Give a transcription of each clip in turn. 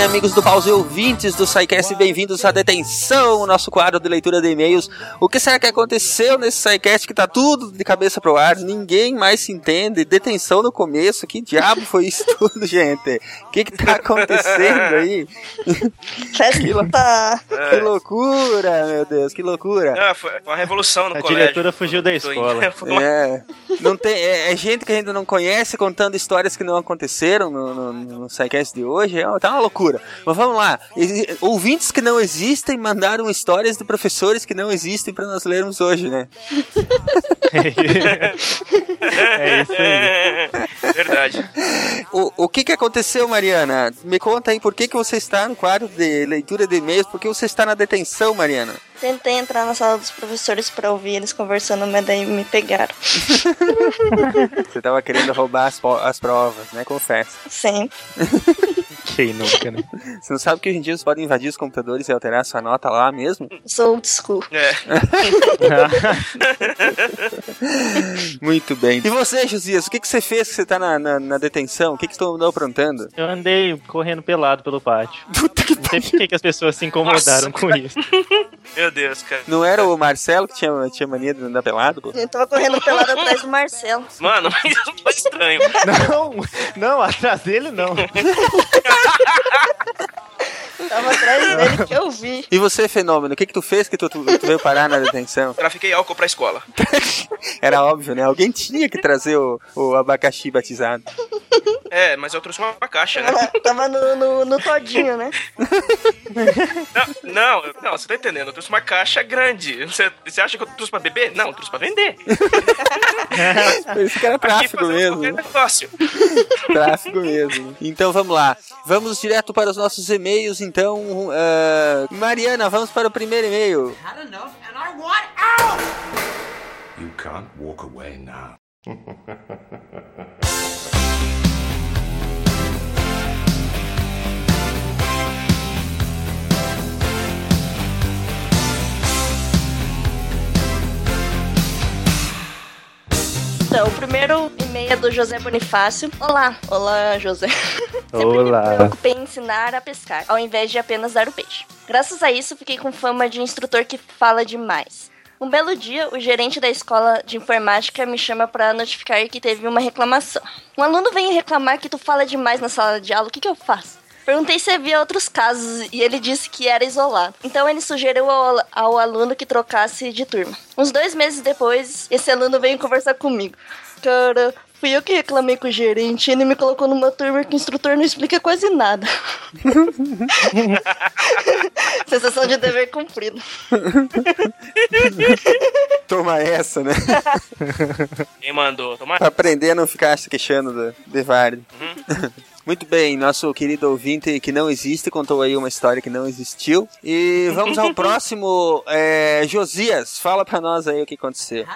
bem, amigos do Pause e ouvintes do SciCast, bem-vindos à Detenção, o nosso quadro de leitura de e-mails. O que será que aconteceu nesse SciCast que tá tudo de cabeça pro ar? Ninguém mais se entende. Detenção no começo, que diabo foi isso tudo, gente? O que que tá acontecendo aí? Festa! Que loucura, meu Deus, que loucura. Ah, foi uma revolução no A colégio. diretora fugiu da escola. É, não tem, é, é gente que a gente não conhece contando histórias que não aconteceram no, no, no SciCast de hoje. É, tá uma loucura. Mas vamos lá. Ouvintes que não existem mandaram histórias de professores que não existem para nós lermos hoje, né? é isso aí. Verdade. O, o que que aconteceu, Mariana? Me conta aí por que, que você está no quadro de leitura de e-mails, por que você está na detenção, Mariana? Tentei entrar na sala dos professores pra ouvir eles conversando, mas daí me pegaram. Você estava querendo roubar as, as provas, né? Confesso. Sempre. Quem nunca, né? Você não sabe que hoje em dia você pode invadir os computadores e alterar sua nota lá mesmo? Sou old school. É. Muito bem. E você, Josias, o que, que você fez que você tá na, na, na detenção? O que, que você andou aprontando? Eu andei correndo pelado pelo pátio. Não sei por que que as pessoas se incomodaram Nossa, com isso. Meu Deus, cara. Não era o Marcelo que tinha, tinha mania de andar pelado? pô? Eu tava correndo pelado atrás do Marcelo. Mano, mas isso foi estranho. Não, não, atrás dele não. Tava atrás dele que eu vi. E você, Fenômeno, o que, que tu fez que tu, tu, tu veio parar na detenção? Trafiquei álcool pra escola. Era óbvio, né? Alguém tinha que trazer o, o abacaxi batizado. É, mas eu trouxe uma caixa, né? Tava, tava no, no, no todinho, né? Não, não, não, você tá entendendo. Eu trouxe uma caixa grande. Você, você acha que eu trouxe pra beber? Não, eu trouxe pra vender. Por isso que era tráfico mesmo. negócio. Tráfico mesmo. Então vamos lá. Vamos direto para os nossos e-mails. Então, ah, Mariana, vamos para o primeiro e-mail. You can't walk away now. Então, o primeiro e-mail é do José Bonifácio. Olá. Olá, José. Sempre Olá. me preocupei em ensinar a pescar, ao invés de apenas dar o peixe. Graças a isso, fiquei com fama de instrutor que fala demais. Um belo dia, o gerente da escola de informática me chama para notificar que teve uma reclamação. Um aluno vem reclamar que tu fala demais na sala de aula, o que, que eu faço? Perguntei se havia outros casos e ele disse que era isolado. Então ele sugeriu ao, ao aluno que trocasse de turma. Uns dois meses depois, esse aluno veio conversar comigo. Cara, fui eu que reclamei com o gerente. Ele me colocou numa turma que o instrutor não explica quase nada. Sensação de dever cumprido. Toma essa, né? Quem mandou? Toma. Pra aprender a não ficar se queixando do Devarde. Muito bem, nosso querido ouvinte que não existe contou aí uma história que não existiu. E vamos ao próximo. É, Josias, fala pra nós aí o que aconteceu.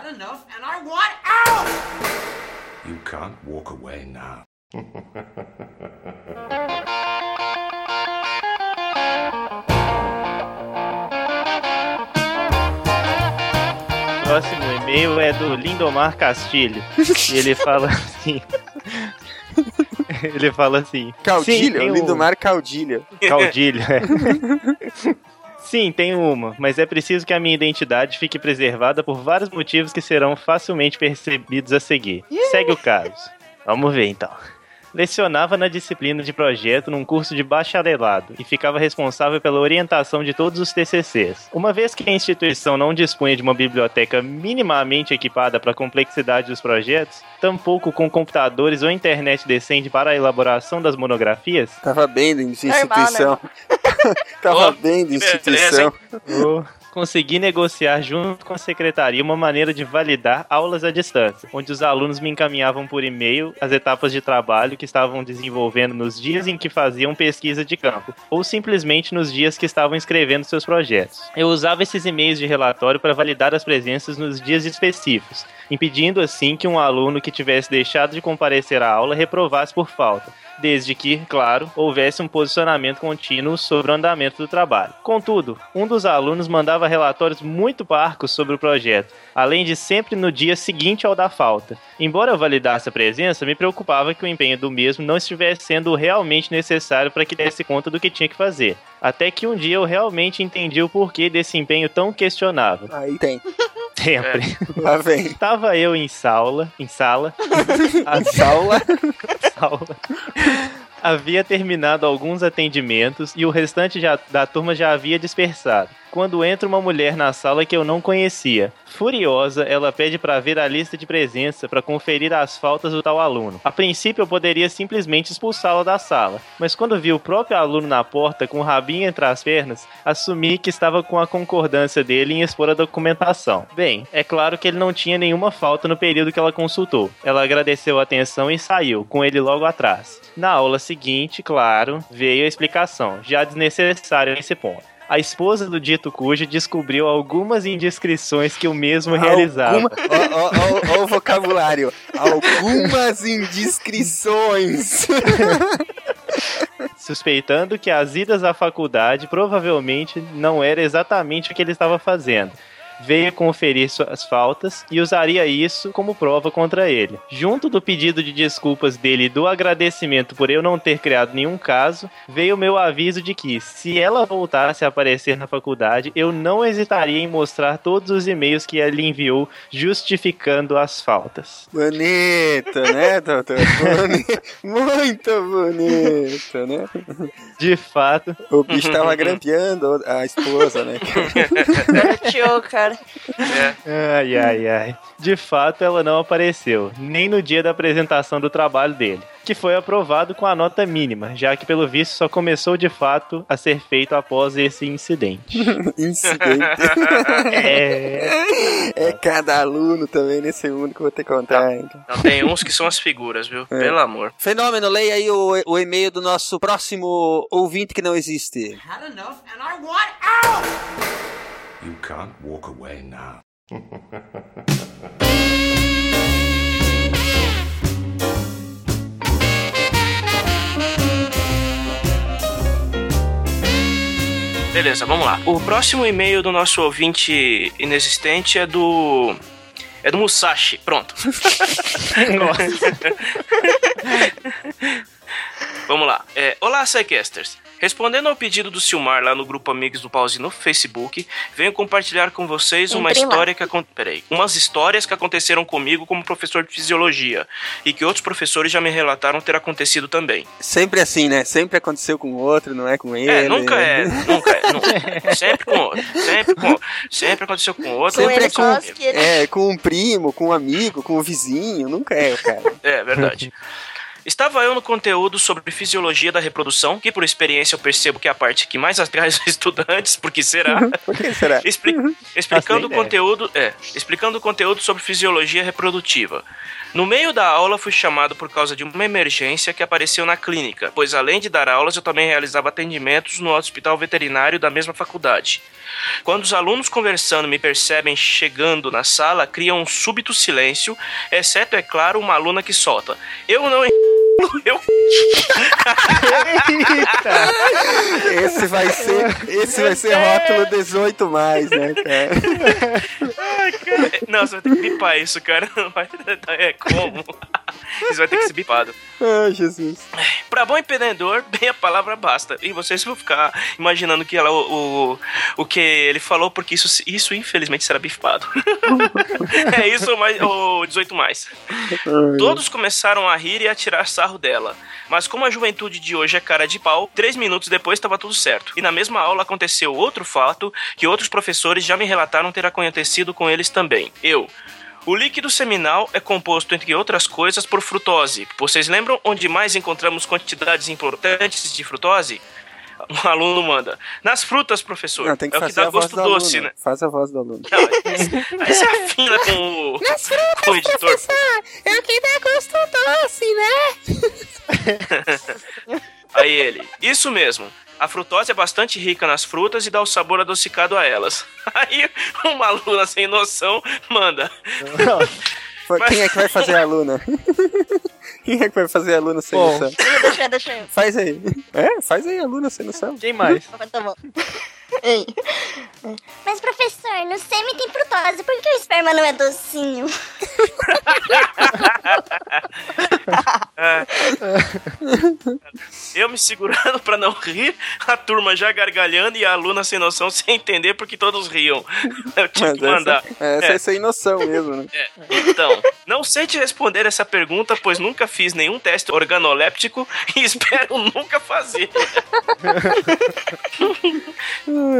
You can't walk away now. O próximo e-mail é do Lindomar Castilho. E ele fala assim. Ele fala assim. "Sim, Caudilho, tem um- Lindomar Caudilho. Caudilho, é. Sim, tem uma, mas é preciso que a minha identidade fique preservada por vários motivos que serão facilmente percebidos a seguir. Segue o caso. Vamos ver então. Lecionava na disciplina de projeto num curso de bacharelado e ficava responsável pela orientação de todos os TCCs. Uma vez que a instituição não dispunha de uma biblioteca minimamente equipada para a complexidade dos projetos, tampouco com computadores ou internet decente para a elaboração das monografias, Tava bem de Normal, instituição. Tava Ô, bem de instituição. Consegui negociar junto com a secretaria uma maneira de validar aulas à distância, onde os alunos me encaminhavam por e-mail as etapas de trabalho que estavam desenvolvendo nos dias em que faziam pesquisa de campo, ou simplesmente nos dias que estavam escrevendo seus projetos. Eu usava esses e-mails de relatório para validar as presenças nos dias específicos, impedindo assim que um aluno que tivesse deixado de comparecer à aula reprovasse por falta, desde que, claro, houvesse um posicionamento contínuo sobre o andamento do trabalho. Contudo, um dos alunos mandava relatórios muito parcos sobre o projeto, além de sempre no dia seguinte ao da falta. Embora eu validasse a presença, me preocupava que o empenho do mesmo não estivesse sendo realmente necessário para que desse conta do que tinha que fazer. Até que um dia eu realmente entendi o porquê desse empenho tão questionável. Aí tem. Sempre. Lá vem. Tava eu em sala, em sala, A saula. aula. Havia terminado alguns atendimentos e o restante já- da turma já havia dispersado. Quando entra uma mulher na sala que eu não conhecia. Furiosa, ela pede para ver a lista de presença para conferir as faltas do tal aluno. A princípio eu poderia simplesmente expulsá-la da sala, mas quando vi o próprio aluno na porta com o rabinho entre as pernas, assumi que estava com a concordância dele em expor a documentação. Bem, é claro que ele não tinha nenhuma falta no período que ela consultou. Ela agradeceu a atenção e saiu, com ele logo atrás. Na aula seguinte, claro, veio a explicação, já desnecessária nesse ponto. A esposa do dito cujo descobriu algumas indiscrições que o mesmo realizava. Alguma... Ó, ó o vocabulário. Algumas indiscrições. suspeitando que as idas à faculdade provavelmente não era exatamente o que ele estava fazendo. Veio conferir suas faltas e usaria isso como prova contra ele. Junto do pedido de desculpas dele e do agradecimento por eu não ter criado nenhum caso, veio o meu aviso de que, se ela voltasse a aparecer na faculdade, eu não hesitaria em mostrar todos os e-mails que ele enviou justificando as faltas. Bonito, né, doutor? Muito bonito, né? De fato, O bicho tava grampeando a esposa, né? Tio, cara. É. Ai, ai, ai. De fato, ela não apareceu, nem no dia da apresentação do trabalho dele, que foi aprovado com a nota mínima, já que, pelo visto, só começou de fato a ser feito após esse incidente. Incidente. É. É cada aluno também nesse mundo que eu vou ter que contar. então. Não, tem uns que são as figuras, viu? Pelo amor. Fenômeno, leia aí o, o e-mail do nosso próximo ouvinte que não existe. had enough and I want out! You can't walk away now. Beleza, vamos lá. O próximo e-mail do nosso ouvinte inexistente é do. É do Musashi. Pronto. Vamos lá. É, Olá, Psycasters. Respondendo ao pedido do Silmar lá no grupo Amigos do Pause no Facebook, venho compartilhar com vocês uma história que acon- Peraí. Umas histórias que aconteceram comigo como professor de fisiologia e que outros professores já me relataram ter acontecido também. Sempre assim, né? Sempre aconteceu com o outro, não é com ele. É, nunca né? é, nunca é, nunca. Sempre com outro, sempre com outro. Sempre aconteceu com outro. Com Sempre ele é com-. É, com um primo, com um amigo, com um vizinho, nunca é o cara. É, verdade. Estava eu no conteúdo sobre fisiologia da reprodução, que por experiência eu percebo que é a parte que mais atrai os estudantes, porque será? Por que será? Expli- explicando o conteúdo, é, explicando o conteúdo sobre fisiologia reprodutiva. No meio da aula fui chamado por causa de uma emergência que apareceu na clínica, pois além de dar aulas eu também realizava atendimentos no hospital veterinário da mesma faculdade. Quando os alunos conversando me percebem chegando na sala, criam um súbito silêncio, exceto, é claro, uma aluna que solta. Eu não eu Esse vai ser, esse vai ser rótulo 18 mais, né, cara? Não, você vai ter que bipar isso, cara. Não vai... É como? Isso vai ter que ser bipado. Ai, Jesus. Pra bom empreendedor, bem a palavra basta. E vocês vão ficar imaginando que ela, o, o, o que ele falou, porque isso, isso infelizmente será bipado. é isso mais, o 18 mais. Todos começaram a rir e a tirar sarro dela. Mas como a juventude de hoje é cara de pau, três minutos depois estava tudo certo. E na mesma aula aconteceu outro fato que outros professores já me relataram ter acontecido com eles também. Eu. O líquido seminal é composto, entre outras coisas, por frutose. Vocês lembram onde mais encontramos quantidades importantes de frutose? Um aluno manda. Nas frutas, professor. Não, tem que é o que fazer dá gosto do doce, aluno. né? Faz a voz do aluno. Não, aí você afina com o, com o editor. é o que dá gosto doce, né? Aí ele, isso mesmo. A frutose é bastante rica nas frutas e dá o sabor adocicado a elas. Aí uma aluna sem noção manda. Mas- Quem é que vai fazer a aluna? Quem é que vai fazer a aluna sem Bom. noção? Deixa eu, deixa eu. Faz aí. É, faz aí a aluna sem noção. Quem mais? Tá bom. Ei. Mas, professor, no sêmen tem frutose, por que o esperma não é docinho? Eu me segurando pra não rir, a turma já gargalhando e a aluna sem noção sem entender porque todos riam. Eu tive Mas que mandar. essa, essa é sem noção mesmo, né? Então, não sei te responder essa pergunta, pois nunca fiz nenhum teste organoléptico e espero nunca fazer.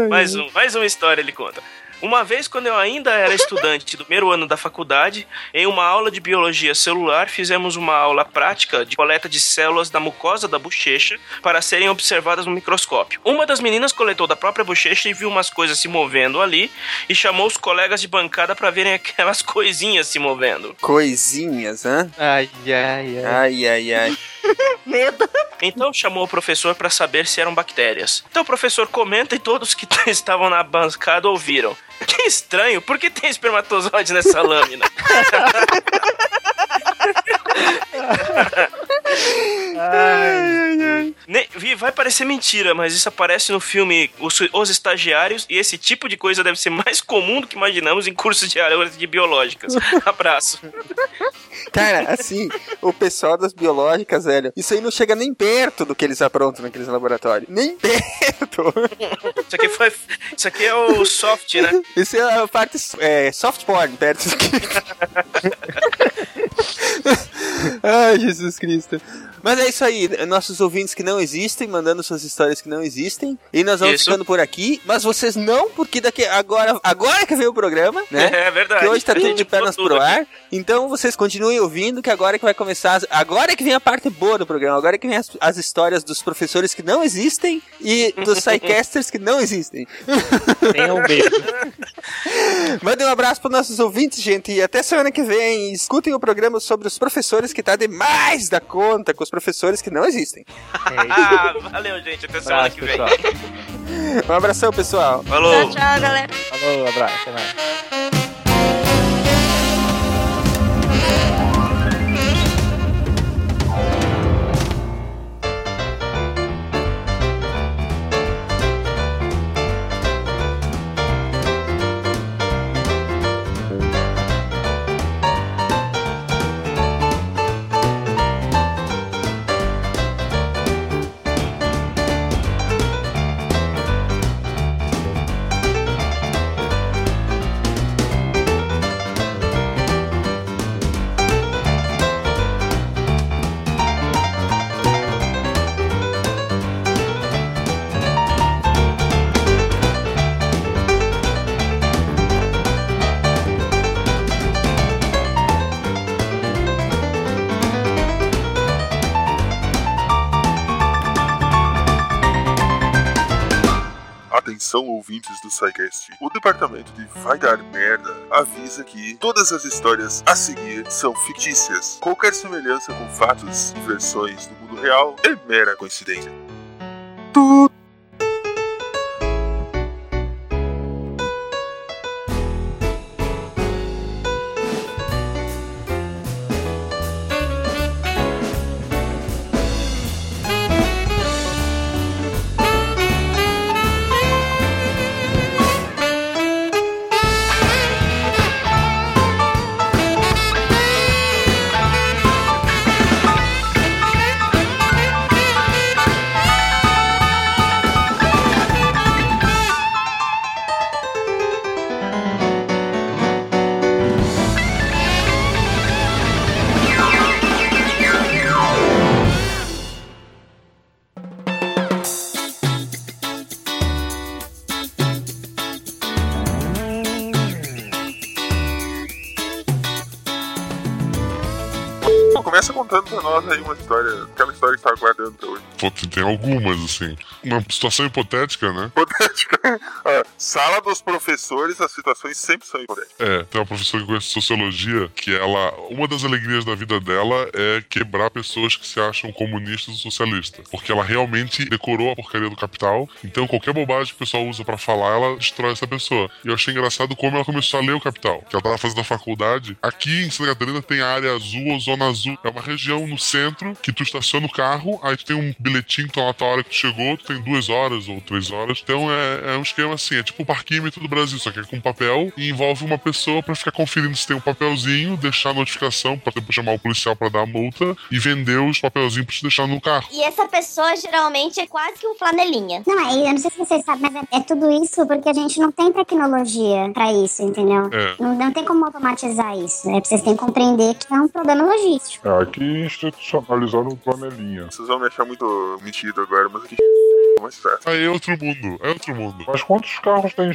Mais, um, mais uma história ele conta. Uma vez, quando eu ainda era estudante do primeiro ano da faculdade, em uma aula de biologia celular, fizemos uma aula prática de coleta de células da mucosa da bochecha para serem observadas no microscópio. Uma das meninas coletou da própria bochecha e viu umas coisas se movendo ali e chamou os colegas de bancada para verem aquelas coisinhas se movendo. Coisinhas, hã? Ai, ai, ai. Ai, ai, ai. Medo. Então chamou o professor para saber se eram bactérias. Então o professor comenta e todos que estavam na bancada ouviram. Que estranho, por que tem espermatozoide nessa lâmina? Ne- Vi, vai parecer mentira, mas isso aparece no filme Os, Os Estagiários e esse tipo de coisa deve ser mais comum do que imaginamos em cursos de áreas de biológicas. Abraço. Cara, assim, o pessoal das biológicas, velho, isso aí não chega nem perto do que eles aprontam naqueles laboratórios. Nem perto. Isso aqui foi. Isso aqui é o soft, né? Isso é a parte é, soft porn, perto do que... Ai, Jesus Cristo. Mas é isso aí, nossos ouvintes que não existem, mandando suas histórias que não existem. E nós vamos Isso. ficando por aqui. Mas vocês não, porque daqui agora, agora que veio o programa, né? É verdade. Que hoje tá tudo de pernas pro tudo aqui. ar. Então vocês continuem ouvindo, que agora que vai começar. as- Agora que vem a parte boa do programa. Agora que vem as, as histórias dos professores que não existem e dos sidecasters que não existem. Tenha um beijo. Mandem um abraço para nossos ouvintes, gente. E até semana que vem. Escutem o programa sobre os professores que tá demais da conta com os professores que não existem. Ah, valeu, gente. Até semana Abraço, que vem. pessoal. Um abração, pessoal. Falou. Tchau, tchau, galera. Falou, abraço. Até mais. Atenção ouvintes do SciCast. O departamento de Vai Dar Merda avisa que todas as histórias a seguir são fictícias. Qualquer semelhança com fatos e versões do mundo real é mera coincidência. começa Pô, tem algumas, assim. Uma situação hipotética, né? Hipotética. Sala dos professores, as situações sempre são hipotéticas. É, tem uma professora que conhece sociologia que ela. Uma das alegrias da vida dela é quebrar pessoas que se acham comunistas ou socialistas. Porque ela realmente decorou a porcaria do capital. Então qualquer bobagem que o pessoal usa pra falar, ela destrói essa pessoa. E eu achei engraçado como ela começou a ler o capital. Que ela tava fazendo a faculdade. Aqui em Santa Catarina tem a área azul ou zona azul. É uma região no centro que tu estaciona o carro, aí tu tem um bilhetinho, então a tua hora que tu chegou, tu tem duas horas ou três horas. Então é, é um esquema assim, é tipo o parquímetro do Brasil, só que é com papel e envolve uma pessoa pra ficar conferindo se tem um papelzinho, deixar a notificação pra depois chamar o policial pra dar a multa e vender os papelzinhos pra te deixar no carro. E essa pessoa geralmente é quase que um flanelinha. Não, é, eu não sei se vocês sabem, mas é, é tudo isso porque a gente não tem tecnologia pra isso, entendeu? É. Não, não tem como automatizar isso. É, vocês têm que compreender que é um problema logístico. É, aqui institucionalizaram o panelinha. Vocês vão me achar muito metido agora, mas aqui é. Aí é outro mundo, é outro mundo. Mas quantos carros tem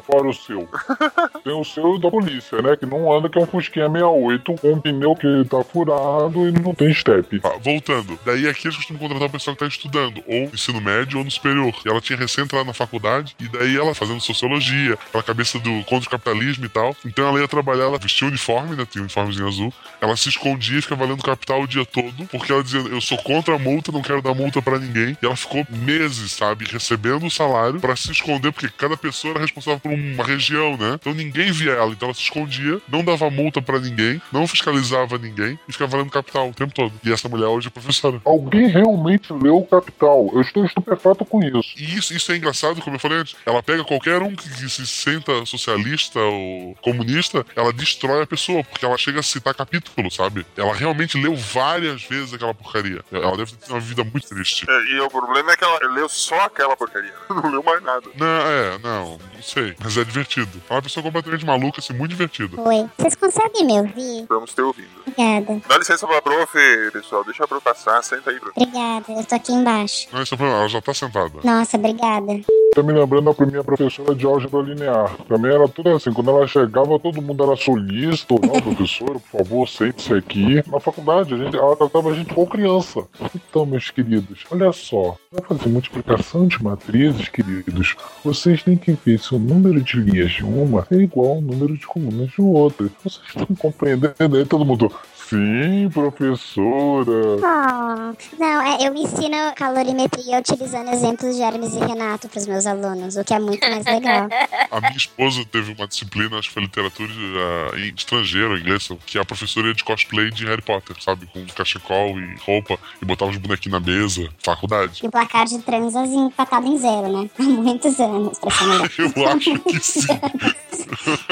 fora o seu? Tem o seu da polícia, né? Que não anda, que é um Fusquinha 68 com um pneu que tá furado e não tem step. Tá, voltando. Daí aqui eles costumam contratar o pessoal que tá estudando, ou no ensino médio ou no superior. E ela tinha recém entrado na faculdade, e daí ela fazendo sociologia, aquela cabeça do contra o capitalismo e tal. Então ela ia trabalhar, ela vestia o uniforme, né? Tinha um uniformezinho azul. Ela se escondia e ficava lendo capital o dia todo, porque ela dizia, eu sou contra a multa, não quero dar multa pra ninguém. E ela ficou meses, sabe, recebendo o salário pra se esconder, porque cada pessoa era responsável por uma região, né? Então ninguém via ela, então ela se escondia, não dava multa pra ninguém, não fiscalizava ninguém e ficava lendo capital o tempo todo. E essa mulher hoje é professora. Alguém realmente leu o Capital. Eu estou estupefato com isso. E isso, isso é engraçado, como eu falei antes. Ela pega qualquer um que, que se senta socialista ou comunista, ela destrói a pessoa, porque ela chega a citar capítulo, sabe? Ela realmente leu várias vezes aquela porcaria. Ela deve ter uma vida muito triste. É, e o problema é que ela leu só aquela porcaria. Não leu mais nada. Não, é, não, não sei. Mas é divertido. É uma pessoa completamente maluca, assim, muito divertida. Oi. Vocês conseguem me ouvir? Estamos te ouvindo. Obrigada. Dá licença pra prof, pessoal. Deixa a prof passar. Senta aí, prof. Obrigada. Eu tô aqui embaixo. Não, esse é problema, ela já tá sentada. Nossa, obrigada. Tá me lembrando da minha professora de álgebra linear. Também era tudo assim, quando ela chegava, todo mundo era solícito. Não, professora, por favor, sente-se aqui. Na faculdade, a gente, ela tratava a gente como criança. Então, meus queridos, olha só. Vai fazer multiplicação de matrizes, queridos. Vocês têm que ver se o número de linhas de uma é igual ao número de colunas de outra. Vocês estão compreendendo? Aí todo mundo, sim, professora. Oh, não, é, eu ensino calorimetria utilizando exemplos de Hermes e Renato pros meus alunos, o que é muito mais legal. A minha esposa teve uma disciplina, acho que foi literatura uh, em estrangeiro, em inglês, que a professora ia de cosplay de Harry Potter, sabe? Com cachecol e roupa, e botava os bonequinhos na mesa, faculdade. E o placar de transas empatado em zero, né? Há muitos anos, pra ser melhor. Eu acho que sim.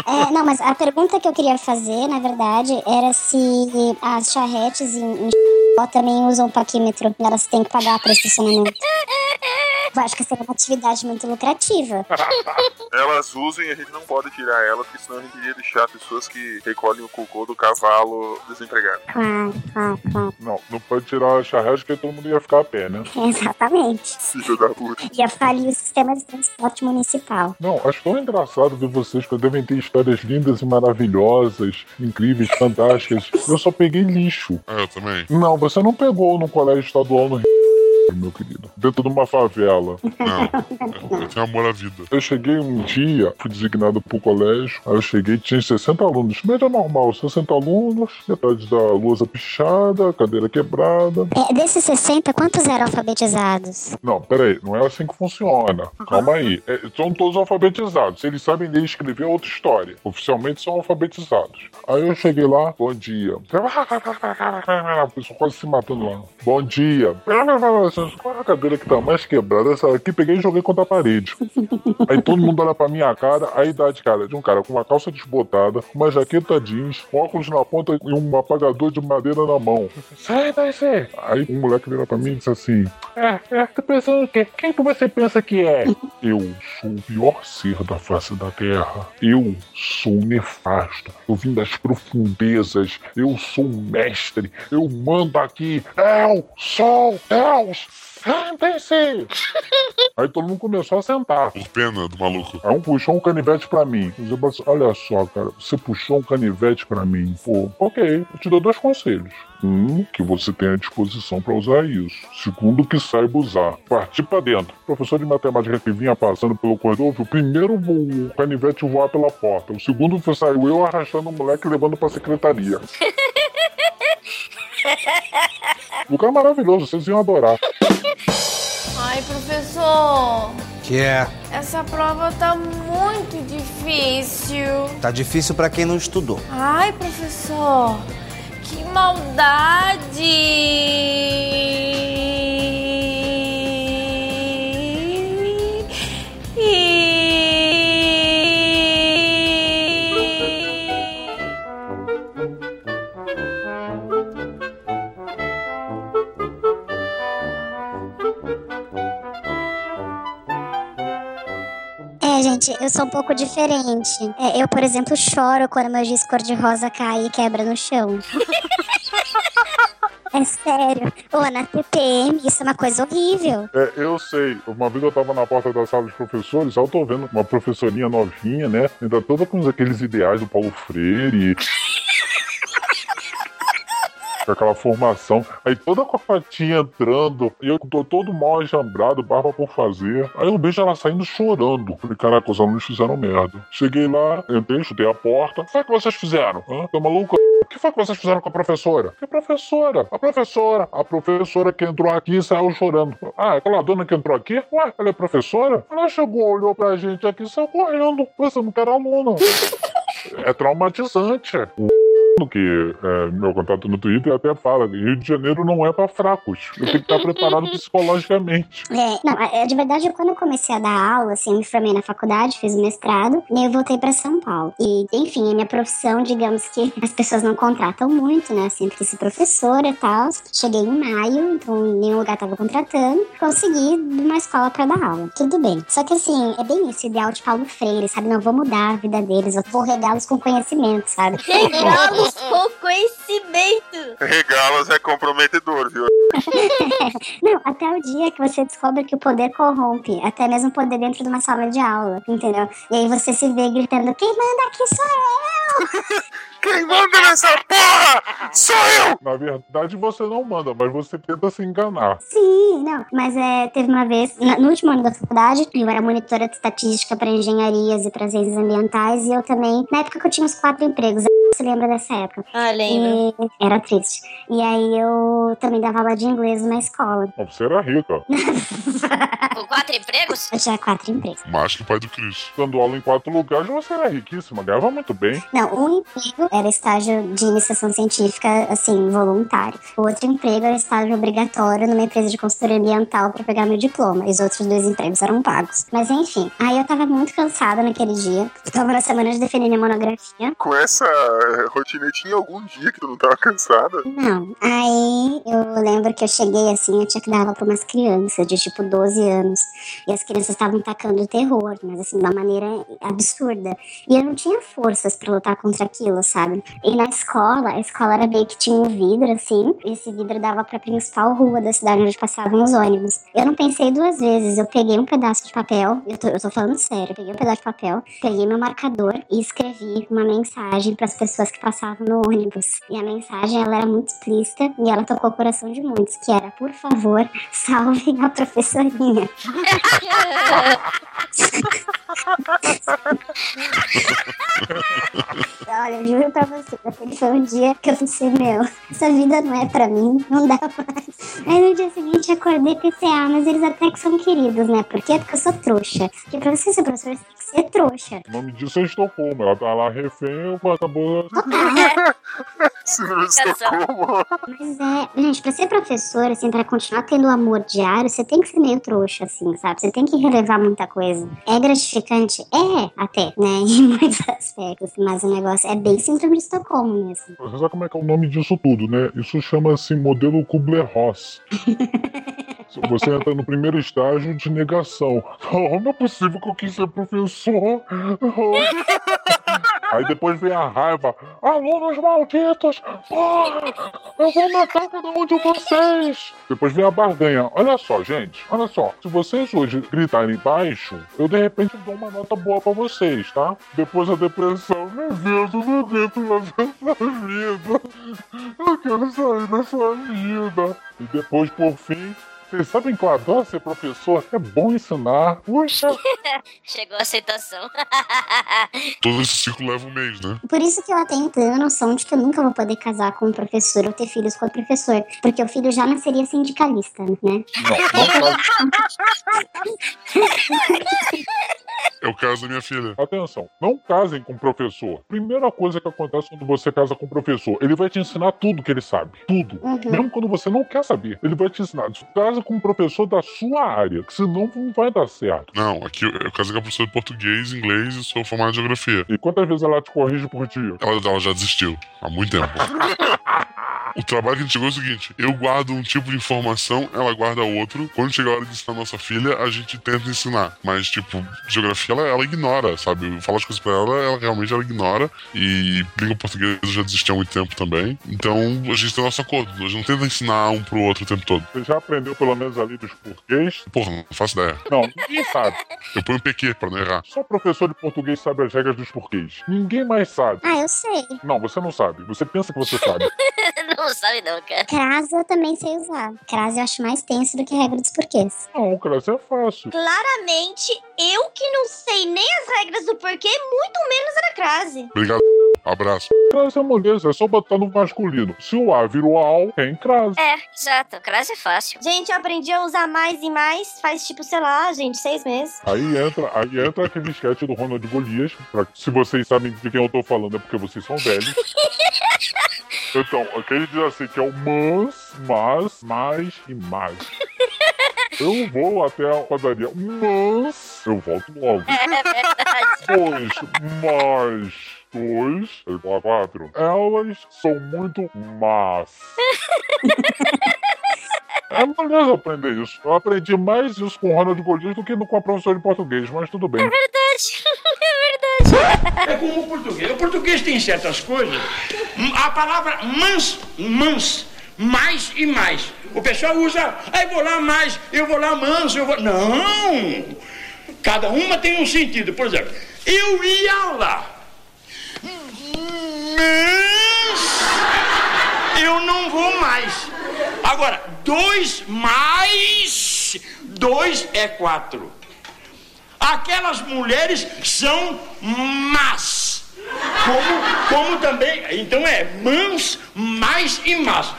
É, não, mas a pergunta que eu queria fazer, na verdade, era se as charretes em, em também usam paquímetro. Elas têm que pagar para estacionamento. Eu acho que seria uma atividade muito lucrativa. Elas usam e a gente não pode tirar elas, porque senão a gente iria deixar pessoas que recolhem o cocô do cavalo desempregado. Claro, claro, claro. Não, não pode tirar a charrete porque todo mundo ia ficar a pé, né? Exatamente. Filho da puta. Ia falir o sistema de transporte municipal. Não, acho tão engraçado ver vocês que devem ter histórias lindas e maravilhosas, incríveis, fantásticas. Eu só peguei lixo. É, eu também. Não, você não pegou no colégio estadual no Rio, meu querido. Dentro de uma favela. Não, eu tenho amor à vida. Eu cheguei um dia, fui designado pro colégio. Aí eu cheguei, tinha 60 alunos. Média normal, 60 alunos, metade da lousa pichada, cadeira quebrada. É, desses 60, quantos eram alfabetizados? Não, peraí, não é assim que funciona. Calma aí. É, são todos alfabetizados. Se eles sabem ler e escrever, é outra história. Oficialmente são alfabetizados. Aí eu cheguei lá, bom dia. O pessoal quase se matando lá. Bom dia. Qual é a cadeira que tá mais quebrada? Essa aqui peguei e joguei contra a parede. Aí todo mundo olha pra minha cara, a idade, cara, de um cara com uma calça desbotada, uma jaqueta jeans, óculos na ponta e um apagador de madeira na mão. Sai daí, você. Aí um moleque vira pra mim e disse assim: É, é, tá pensando o quê? Quem que você pensa que é? Eu sou o pior ser da face da terra. Eu sou nefasto. Eu vim das profundezas. Eu sou um mestre. Eu mando aqui. Eu sou, eu Sentem-se! Aí todo mundo começou a sentar. Por pena do maluco. Aí um puxou um canivete pra mim. Eu falei assim, Olha só, cara, você puxou um canivete pra mim. Pô, ok, eu te dou dois conselhos. Um, que você tenha disposição pra usar isso. Segundo, que saiba usar. Partir pra dentro. O professor de matemática que vinha passando pelo corredor viu primeiro o canivete voar pela porta. O segundo foi saiu eu arrastando o moleque e levando pra secretaria. Lugar maravilhoso, vocês iam adorar. Ai, professor, Que é? essa prova tá muito difícil. Tá difícil pra quem não estudou. Ai, professor, que maldade! É, gente, eu sou um pouco diferente. É, eu, por exemplo, choro quando meu giz cor-de-rosa cai e quebra no chão. É sério. Ô, na TPM, isso é uma coisa horrível. É, eu sei. Uma vez eu tava na porta da sala dos professores, eu tô vendo uma professorinha novinha, né? Ainda toda com aqueles ideais do Paulo Freire. Com aquela formação. Aí toda com a patinha entrando, e eu tô todo mal ajambrado, barba por fazer. Aí eu vejo ela saindo chorando. Falei, caraca, os alunos fizeram merda. Cheguei lá, entrei, chutei a porta. O que foi que vocês fizeram? Hã? Tá maluco? O que foi que vocês fizeram com a professora? Que professora? A professora. A professora que entrou aqui saiu chorando. Ah, aquela dona que entrou aqui? Ué, ela é professora? Ela chegou, olhou pra gente aqui e saiu correndo. Você não quer aluna. É traumatizante. Que é, meu contato no Twitter até fala: Rio de Janeiro não é pra fracos. Eu tenho que estar preparado psicologicamente. É, não, é, de verdade, quando eu comecei a dar aula, assim, eu me formei na faculdade, fiz o mestrado, e aí eu voltei pra São Paulo. E, enfim, a minha profissão, digamos que as pessoas não contratam muito, né, assim, porque se professora e tal. Cheguei em maio, então nenhum lugar tava contratando, consegui uma escola pra dar aula. Tudo bem. Só que, assim, é bem esse ideal de Paulo Freire, sabe? Não vou mudar a vida deles, eu vou regá-los com conhecimento, sabe? Regá-los com conhecimento. Regalas é comprometedor, viu? Não, até o dia que você descobre que o poder corrompe, até mesmo o poder dentro de uma sala de aula, entendeu? E aí você se vê gritando: quem manda aqui sou eu! Quem manda nessa porra sou eu! Na verdade, você não manda, mas você tenta se enganar. Sim, não, mas é, teve uma vez, na- no último ano da faculdade, eu era monitora de estatística para engenharias e para ciências ambientais, e eu também, na época que eu tinha uns quatro empregos, você lembra dessa época? Ah, lembro. E era triste. E aí eu também dava aula de inglês numa escola. Mas Você era rica. Com quatro empregos? Eu tinha quatro empregos. Mais que o pai do Cris. Dando aula em quatro lugares, você era riquíssima, ganhava muito bem. Não, um emprego era estágio de iniciação científica, assim, voluntário. O outro emprego era estágio obrigatório numa empresa de consultoria ambiental para pegar meu diploma. E os outros dois empregos eram pagos. Mas enfim, aí eu tava muito cansada naquele dia. Eu tava na semana de defender minha monografia. Com essa eh, rotina, tinha algum dia que tu não tava cansada? Não. Aí eu lembro que eu cheguei assim, eu tinha que dar aula pra umas crianças de tipo 12 anos. E as crianças estavam tacando terror, mas assim, de uma maneira absurda. E eu não tinha forças pra lutar contra aquilo, sabe? E na escola, a escola era meio que tinha um vidro assim, e esse vidro dava pra principal rua da cidade onde passavam os ônibus. Eu não pensei duas vezes, eu peguei um pedaço de papel, eu tô, eu tô falando sério, peguei um pedaço de papel, peguei meu marcador e escrevi uma mensagem pras pessoas que passavam no ônibus. E a mensagem, ela era muito explícita e ela tocou o coração de muitos, que era, por favor, salvem a professorinha. Olha, eu juro pra você, aquele foi um dia que eu pensei, meu, essa vida não é pra mim, não dá mais. Aí no dia seguinte acordei pensei, ah, mas eles até que são queridos, né? Por quê? Porque eu sou trouxa. Porque pra você ser professor, você ser trouxa. O nome disso é Estocolmo. Ela tá lá refém, acabou. Síndrome de Estocolmo. Mas é, gente, pra ser professor, assim, pra continuar tendo amor diário, você tem que ser meio trouxa, assim, sabe? Você tem que relevar muita coisa. É gratificante? É, até, né? Em muitos aspectos. Mas o negócio é bem síndrome de Estocolmo mesmo. Você sabe como é que é o nome disso tudo, né? Isso chama-se modelo Kubler-Ross. Você entra no primeiro estágio de negação. Oh, não é possível que eu quis ser professor. Aí depois vem a raiva. Alunos malditos! Porra! Eu vou matar cada um de vocês! Depois vem a barganha. Olha só, gente. Olha só. Se vocês hoje gritarem baixo, eu de repente dou uma nota boa pra vocês, tá? Depois a depressão. Meu Deus, eu não aguento mais essa vida. Eu quero sair dessa vida. E depois, por fim, vocês sabem que eu adoro ser professor? É bom ensinar. Puxa! Chegou a aceitação. Todo esse ciclo leva um mês, né? Por isso que eu até tenho a noção de que eu nunca vou poder casar com um professor ou ter filhos com o professor. Porque o filho já nasceria sindicalista, né? Não, não É o caso da minha filha. Atenção, não casem com o professor. Primeira coisa que acontece quando você casa com o professor, ele vai te ensinar tudo que ele sabe. Tudo. Uhum. Mesmo quando você não quer saber, ele vai te ensinar. Casa com um professor da sua área, que senão não vai dar certo. Não, aqui eu, casei com a professora de português, inglês e sou formado em geografia. E quantas vezes ela te corrige por dia? Ela, ela já desistiu há muito tempo. O trabalho que a gente chegou é o seguinte: eu guardo um tipo de informação, ela guarda outro. Quando chega a hora de ensinar a nossa filha, a gente tenta ensinar. Mas, tipo, geografia ela, ela ignora, sabe? Eu falo as coisas pra ela, ela realmente ela ignora. E língua portuguesa já desistiu há muito tempo também. Então a gente tem nosso acordo. A gente não tenta ensinar um pro outro o tempo todo. Você já aprendeu pelo menos ali dos português? Porra, não faço ideia. Não, ninguém sabe. Eu ponho um PQ pra não errar. Só professor de português sabe as regras dos porquês. Ninguém mais sabe. Ah, eu sei. Não, você não sabe. Você pensa que você sabe. não sabe não, cara. Crase eu também sei usar. Crase eu acho mais tenso do que regra dos porquês. Não, crase é fácil. Claramente, eu que não sei nem as regras do porquê, muito menos era crase. Obrigado. Abraço. Crase é moleza, é só botar no masculino. Se o A virou AL, tem crase. É, exato. Crase é fácil. Gente, eu aprendi a usar mais e mais faz tipo, sei lá, gente, seis meses. Aí entra, aí entra aquele sketch do Ronald Golias. Pra, se vocês sabem de quem eu tô falando, é porque vocês são velhos. Então, aquele diz assim que é o mas, mas, mais e mais. Eu vou até a padaria, mas eu volto logo. É verdade. Dois mais dois é igual a quatro. Elas são muito más. É beleza aprender isso. Eu aprendi mais isso com o Ronald Golias do que com a professora de português, mas tudo bem. É verdade. É verdade. É como o português. O português tem certas coisas. A palavra mans, mans, mais e mais. O pessoal usa, aí vou lá mais, eu vou lá manso, eu vou. Não! Cada uma tem um sentido. Por exemplo, eu ia lá. Mas eu não vou mais. Agora, dois mais dois é quatro. Aquelas mulheres são más. Como, como também. Então é mãos, mais e más.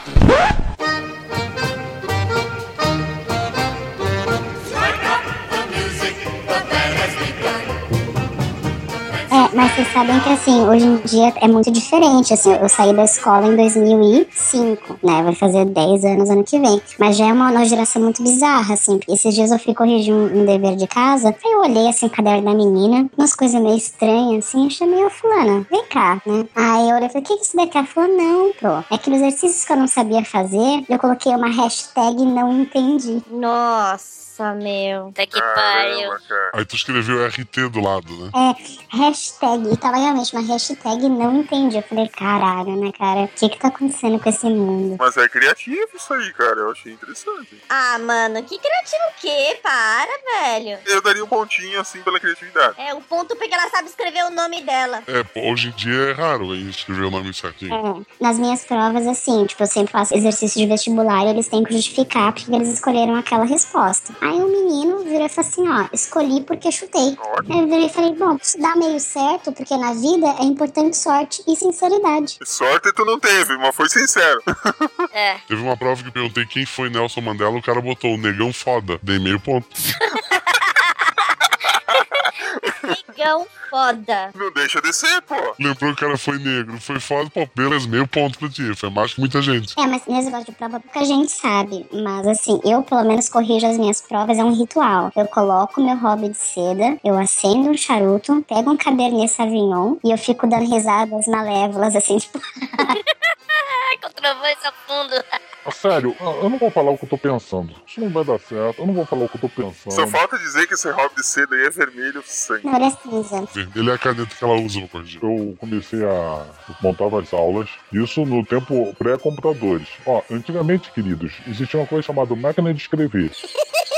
Mas vocês sabem que assim, hoje em dia é muito diferente. Assim, eu saí da escola em 2005, né? Vai fazer 10 anos ano que vem. Mas já é uma nova geração muito bizarra, assim. Esses dias eu fui corrigir um, um dever de casa. Aí eu olhei assim o caderno da menina, umas coisas meio estranhas, assim. Eu chamei a fulana, vem cá, né? Aí eu olhei e falei, o que, que isso daqui? Ela falou, não, pô. É aqueles exercícios que eu não sabia fazer. Eu coloquei uma hashtag não entendi. Nossa, meu. Até que pariu. Aí tu escreveu RT do lado, né? É, hashtag. E tava realmente uma hashtag não entendi. Eu falei, caralho, né, cara? O que que tá acontecendo com esse mundo? Mas é criativo isso aí, cara. Eu achei interessante. Ah, mano, que criativo o quê? Para, velho. Eu daria um pontinho assim pela criatividade. É, um ponto porque ela sabe escrever o nome dela. É, hoje em dia é raro aí escrever o nome certinho. É, nas minhas provas, assim, tipo, eu sempre faço exercício de vestibular e eles têm que justificar porque eles escolheram aquela resposta. Aí o menino virou e falou assim, ó, escolhi porque chutei. Aí eu virei e falei, bom, isso dá meio certo, porque na vida é importante sorte e sinceridade. Sorte tu não teve, mas foi sincero. É. Teve uma prova que eu perguntei quem foi Nelson Mandela, o cara botou o negão foda. Dei meio ponto. Negão foda. Não deixa de ser, pô. Lembrou que o cara foi negro, foi foda, pô, beleza, meio ponto pra ti. Foi mais que muita gente. É, mas nesse negócio de prova pouca gente sabe. Mas assim, eu pelo menos corrijo as minhas provas, é um ritual. Eu coloco meu hobby de seda, eu acendo um charuto, pego um cabernet sauvignon e eu fico dando risadas malévolas, assim, tipo... Com trovões ao fundo. Ah, Sério, eu não vou falar o que eu tô pensando. Isso não vai dar certo. Eu não vou falar o que eu tô pensando. Só falta dizer que esse hobby de seda aí é vermelho sangue. Não, ele é cinza. Vermelho é a caneta que ela usa pra corrigir. Eu comecei a montar as aulas, isso no tempo pré-computadores. Ó, antigamente, queridos, existia uma coisa chamada máquina de escrever.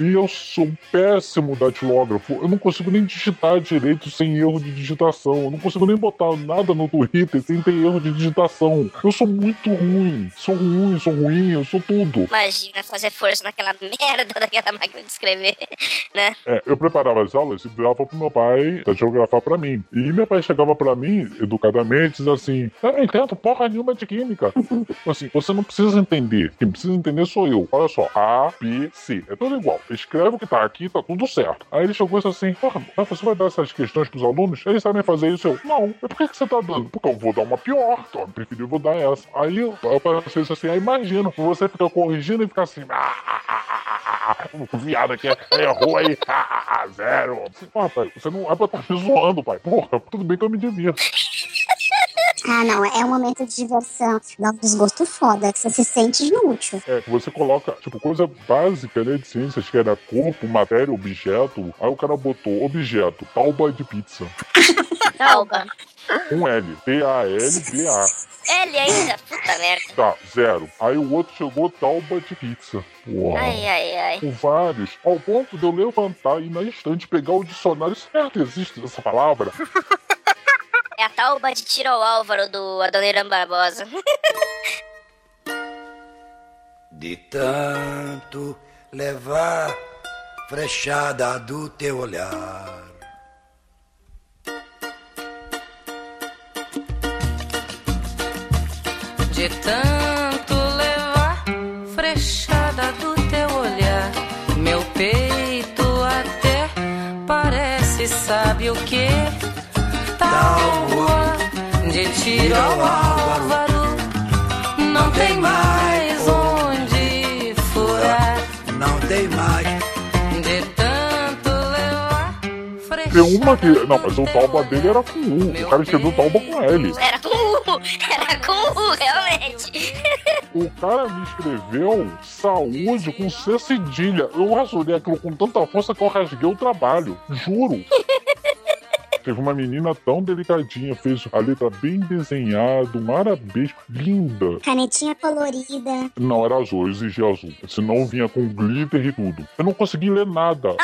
E eu sou péssimo datilógrafo. Eu não consigo nem digitar direito sem erro de digitação. Eu não consigo nem botar nada no Twitter sem ter erro de digitação. Eu sou muito ruim. Sou ruim, sou ruim, eu sou tudo. Imagina fazer força naquela merda daquela máquina de escrever, né? É, eu preparava as aulas e dava pro meu pai datilografar pra mim. E meu pai chegava pra mim, educadamente, dizia assim: Eu não entendo porra nenhuma de química. assim, você não precisa entender. Quem precisa entender sou eu. Olha só, A, B, C. É tudo igual. Escreve o que tá aqui, tá tudo certo. Aí ele chegou e disse assim: Porra, mas você vai dar essas questões pros alunos? Eles sabem fazer isso? Eu, não. E por que, que você tá dando? Porque eu vou dar uma pior. Então eu preferi vou dar essa. Aí eu pensei assim: ah, imagina, você fica corrigindo e fica assim. Ah, ah, ah, ah, o viado aqui errou aí. Ah, ah, ah, zero. Porra, pai, você não é pra estar me zoando, pai. Porra, tudo bem que eu me divirto. Ah, não, é um momento de diversão. Dá um desgosto foda, que você se sente inútil. É, você coloca, tipo, coisa básica, né, de ciências, que era corpo, matéria, objeto. Aí o cara botou objeto, talba de pizza. Talba. Um L, T-A-L-B-A. L ainda, puta merda. Tá, zero. Aí o outro chegou talba de pizza. Uau. Ai, ai, ai. Com vários, ao ponto de eu levantar e na estante pegar o dicionário. Certo, existe essa palavra? É a talba de tiro ao Álvaro do Adoniran Barbosa. De tanto levar frechada do teu olhar. De tanto levar frechada do teu olhar, meu peito até parece, sabe o que? Tábua de tiro ao Álvaro, não tem mais onde furar. Não tem mais. De tanto levar Tem uma que. Não, mas o talba dele era com U. O cara escreveu talba com L. Era com U, era com U, realmente. O cara me escreveu saúde com C cedilha. Eu rasurei aquilo com tanta força que eu rasguei o trabalho. Juro. Teve uma menina tão delicadinha, fez a letra bem desenhada, um arabesco linda. Canetinha colorida. Não, era azul, eu exigi azul. Senão vinha com glitter e tudo. Eu não consegui ler nada.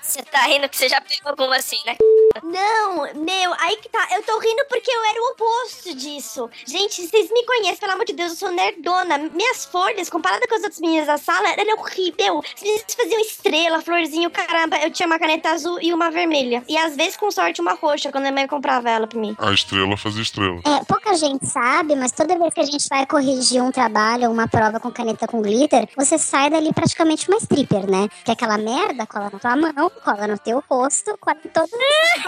Você tá rindo que você já pegou alguma assim, né? Não, meu, aí que tá. Eu tô rindo porque eu era o oposto disso. Gente, vocês me conhecem, pelo amor de Deus, eu sou nerdona. Minhas folhas, comparada com as outras meninas da sala, era horrível. Eles faziam estrela, florzinho, caramba. Eu tinha uma caneta azul e uma vermelha. E às vezes, com sorte, uma roxa, quando a minha mãe comprava ela pra mim. A estrela fazia estrela. É, pouca gente sabe, mas toda vez que a gente vai corrigir um trabalho ou uma prova com caneta com glitter, você sai dali praticamente uma stripper, né? Que aquela merda cola na tua mão, cola no teu rosto, cola em todo é,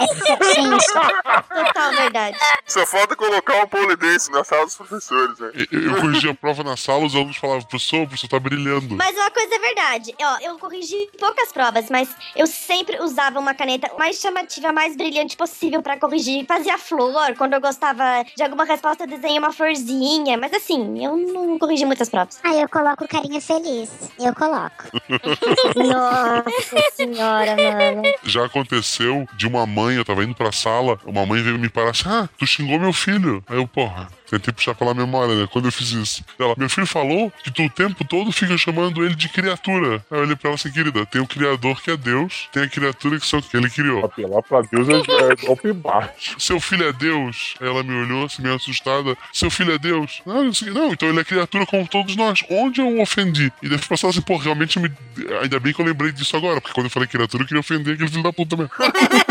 gente. Total verdade. Só falta colocar um pole dance na sala dos professores, né? Eu, eu corrigia a prova na sala, os alunos falavam, professor, o professor tá brilhando. Mas uma coisa é verdade, ó, eu corrigi poucas provas, mas eu sempre usava uma caneta mais chamativa, mais brilhante possível pra corrigir. Fazia flor, quando eu gostava de alguma resposta, eu desenhei uma florzinha. Mas assim, eu não corrigi muitas provas. Aí eu coloco carinha feliz. Eu coloco. Nossa senhora, mano. Já aconteceu de uma mãe, eu tava indo pra sala, uma mãe veio me parar assim, ah, tu xingou meu filho. Aí eu, porra, tentei puxar pela memória, né, quando eu fiz isso. Ela, meu filho falou que tu o tempo todo fica chamando ele de criatura. Aí eu olhei pra ela assim, querida, tem o criador que é Deus, tem a criatura que só que ele criou. Apelar pra Deus é, é open baixo. Seu filho é Deus? Aí ela me olhou assim, meio assustada. Seu filho é Deus? Não, não, sei não, então ele é criatura como todos nós. Onde eu o ofendi? E depois passou assim, pô, realmente me... ainda bem que eu lembrei disso agora, porque quando eu falei criatura, eu queria ofender aquele filho da puta mesmo.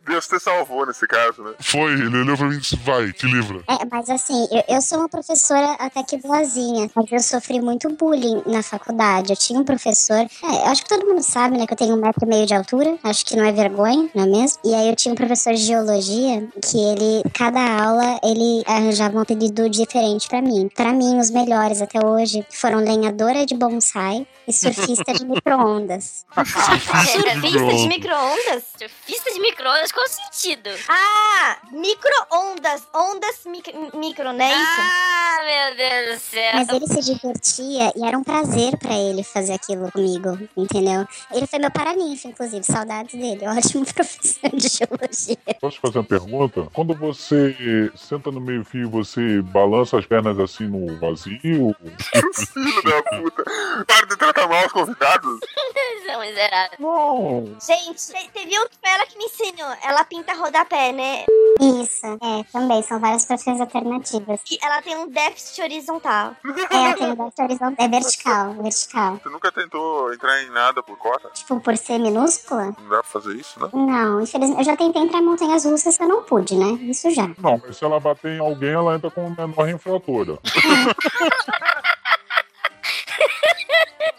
Deus te salvou nesse caso, né? Foi, ele olhou pra mim e disse, vai, te livra. É, mas assim, eu, eu sou uma professora até que boazinha, mas eu sofri muito bullying na faculdade. Eu tinha um professor, é, eu acho que todo mundo sabe, né, que eu tenho um metro e meio de altura, acho que não é vergonha, não é mesmo? E aí eu tinha um professor de geologia que ele, cada aula, ele arranjava um apelido diferente pra mim. Pra mim, os melhores até hoje foram lenhadora de bonsai e surfista de micro-ondas. Surfista de micro-ondas? Surfista de micro-ondas, com sentido. Ah, micro-ondas. Ondas mic- micro, né? Isso. Ah, meu Deus do céu. Mas ele se divertia e era um prazer pra ele fazer aquilo comigo, entendeu? Ele foi meu paraninfo, inclusive, saudades dele. Ótimo professor de geologia. Posso fazer uma pergunta? Quando você senta no meio-fio, você balança as pernas assim no vazio? Filho da puta. Para de tratar mal os convidados. São miseráveis. Não. Gente, te- teve um que foi ela que me ensinou. Ela pinta rodapé, né? Isso, é, também, são várias profissões alternativas. E ela tem um déficit horizontal. É, eu tenho déficit horizontal, é vertical, vertical. Você nunca tentou entrar em nada por cota? Tipo, por ser minúscula? Não dá pra fazer isso, né? Não, infelizmente, eu já tentei entrar em montanhas russas que eu não pude, né? Isso já. Não, mas se ela bater em alguém, ela entra com menor infratora.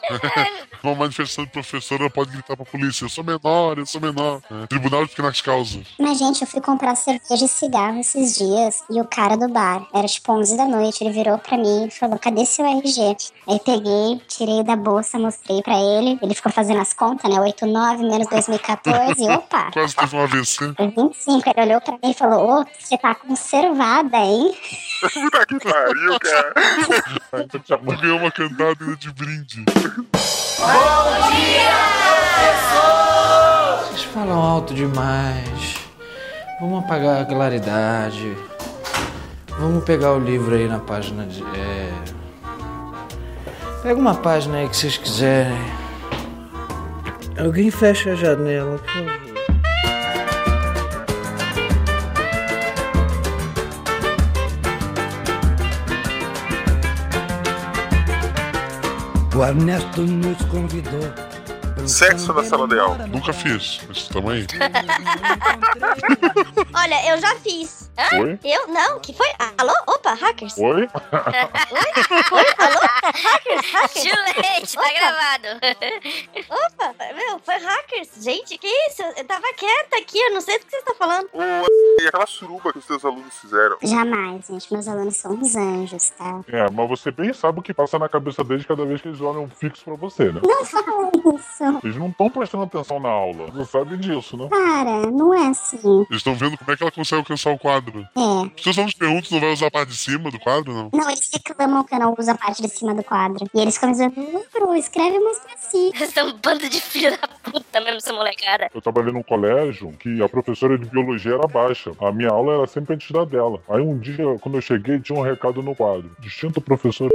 Numa manifestação de professora, pode gritar pra polícia: Eu sou menor, eu sou menor. É, Tribunal de Pequenas Causas. Mas, gente, eu fui comprar cerveja e cigarro esses dias e o cara do bar, era tipo 11 da noite, ele virou pra mim e falou: Cadê seu RG? Aí peguei, tirei da bolsa, mostrei pra ele. Ele ficou fazendo as contas, né? 89 menos 2014. e opa! Quase teve um AVC. Foi 25. Ele olhou pra mim e falou: Ô, você tá conservada, hein? Puta que pariu, cara. Tu ganhou uma cantada de brinde. Vocês falam alto demais. Vamos apagar a claridade. Vamos pegar o livro aí na página de. É... Pega uma página aí que vocês quiserem. Alguém fecha a janela, por favor. O Ernesto nos convidou. Sexo na sala de aula. Nunca fiz, mas tamo aí. Olha, eu já fiz. Oi? Eu? Não, que foi? Ah, Alô? Opa, hackers. Oi? Oi? Alô? Hackers, hackers. Chulete, tá Opa. gravado. Opa, meu, foi hackers. Gente, que isso? Eu tava quieta aqui, eu não sei do que você tá falando. E aquela suruba que os teus alunos fizeram. Jamais, gente. Meus alunos são uns anjos, tá? É, mas você bem sabe o que passa na cabeça deles cada vez que eles olham fixo pra você, né? Não fala isso. Eles não estão prestando atenção na aula. Você sabe disso, né? Cara, não é assim. Eles estão vendo como é que ela consegue alcançar o quadro. É. Os teus alunos perguntam se não vai usar a parte de cima do quadro, não? Não, eles reclamam que eu não uso a parte de cima do quadro. E eles ficam dizendo, "Não, Bru, escreve mais pra si. Vocês são um bando de filho da puta mesmo, essa molecada. Eu trabalhei num colégio que a professora de biologia era baixa. A minha aula era sempre antes da dela. Aí um dia, quando eu cheguei, tinha um recado no quadro. Distinto professor.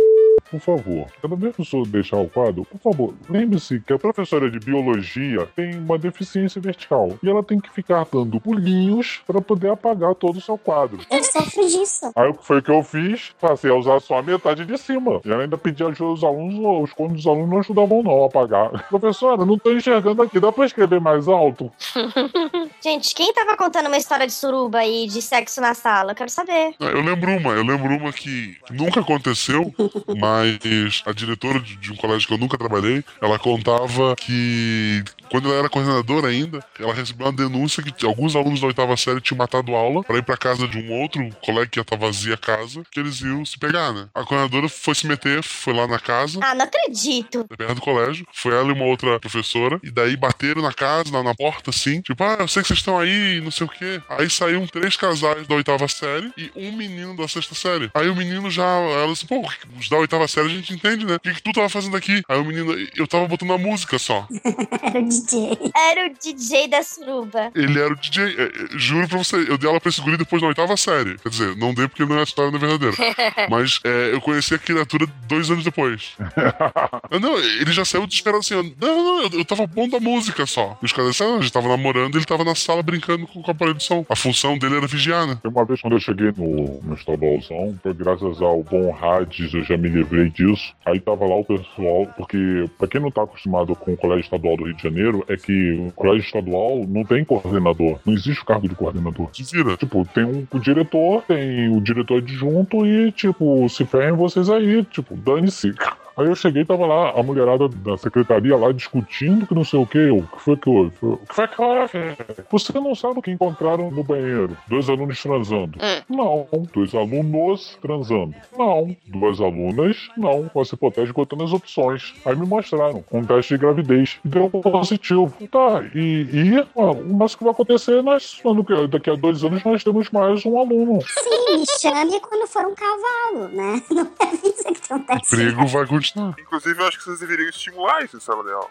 Por favor, cada vez que o senhor deixar o quadro, por favor, lembre-se que a professora de biologia tem uma deficiência vertical e ela tem que ficar dando pulinhos para poder apagar todo o seu quadro. Eu sofro disso. Aí o que foi que eu fiz? Passei a usar só a metade de cima. E ela ainda pedi ajuda aos alunos, os quando os alunos não ajudavam não a apagar. Professora, não tô enxergando aqui, dá pra escrever mais alto? Gente, quem tava contando uma história de suruba e de sexo na sala? Eu quero saber. Ah, Eu lembro uma, eu lembro uma que nunca aconteceu, mas a diretora de, de um colégio que eu nunca trabalhei, ela contava que quando ela era coordenadora ainda, ela recebeu uma denúncia que alguns alunos da oitava série tinham matado aula para ir pra casa de um outro colega que ia estar vazia a casa, que eles iam se pegar, né? A coordenadora foi se meter, foi lá na casa, Ah, não acredito. perto do colégio, foi ela e uma outra professora, e daí bateram na casa, na, na porta, assim, tipo, ah, eu sei que vocês estão aí, não sei o quê. Aí saíram três casais da oitava série e um menino da sexta série. Aí o menino já, ela disse, pô, os da oitava série a gente entende, né? O que, que tu tava fazendo aqui? Aí o menino, eu tava botando a música só. Era o DJ. Era o DJ da suruba. Ele era o DJ, é, é, juro pra você, eu dei aula pra esse guri depois da oitava série. Quer dizer, não dei porque não é a história não é verdadeira. Mas é, eu conheci a criatura dois anos depois. Não, ele já saiu desesperado assim, não, não, eu, eu tava pondo a música só. E os caras disseram, a gente tava namorando e ele tava na sala brincando com, com o aparelho de som. A função dele era vigiar, né? Uma vez quando eu cheguei no, no estadualzão, foi graças ao bom Hades, eu já me livrei disso. Aí tava lá o pessoal, porque pra quem não tá acostumado com o Colégio Estadual do Rio de Janeiro, é que o Colégio Estadual não tem coordenador. Não existe o cargo de coordenador. Se vira. Tipo, tem um, o diretor, tem o diretor adjunto e, tipo, se ferrem vocês aí. Tipo, dane-se. Aí eu cheguei e tava lá, a mulherada da secretaria lá discutindo que não sei o que. O que foi que houve? O que foi que houve? Você não sabe o que encontraram no banheiro? Dois alunos transando. Não. Dois alunos transando. Não. Duas alunas? Não. Você protege botando as opções. Aí me mostraram um teste de gravidez. E deu positivo. Tá, e, e ó, o que vai acontecer, nós, daqui a dois anos, nós temos mais um aluno. Sim, me chame quando for um cavalo, né? Não me avisa que tem um teste. Emprego vai continuar. Inclusive, eu acho que vocês deveriam estimular isso em sala de aula.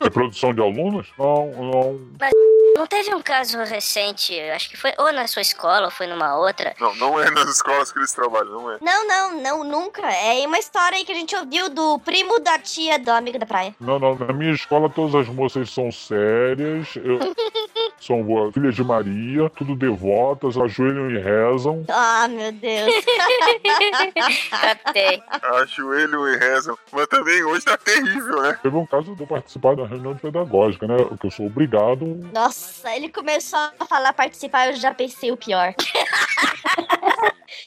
É produção de alunos? Não, não. Mas não teve um caso recente, acho que foi ou na sua escola ou foi numa outra. Não, não é nas escolas que eles trabalham, não é. Não, não, não, nunca. É uma história aí que a gente ouviu do primo da tia do amigo da praia. Não, não. Na minha escola, todas as moças são sérias. eu- são boas, filhas de Maria, tudo devotas, ajoelham e rezam. Ah, meu Deus. Captei. Ajoelham e rezam. Mas também hoje tá terrível, né? Teve um caso de eu participar da reunião pedagógica, né? Que eu sou obrigado. Nossa, ele começou a falar participar, eu já pensei o pior.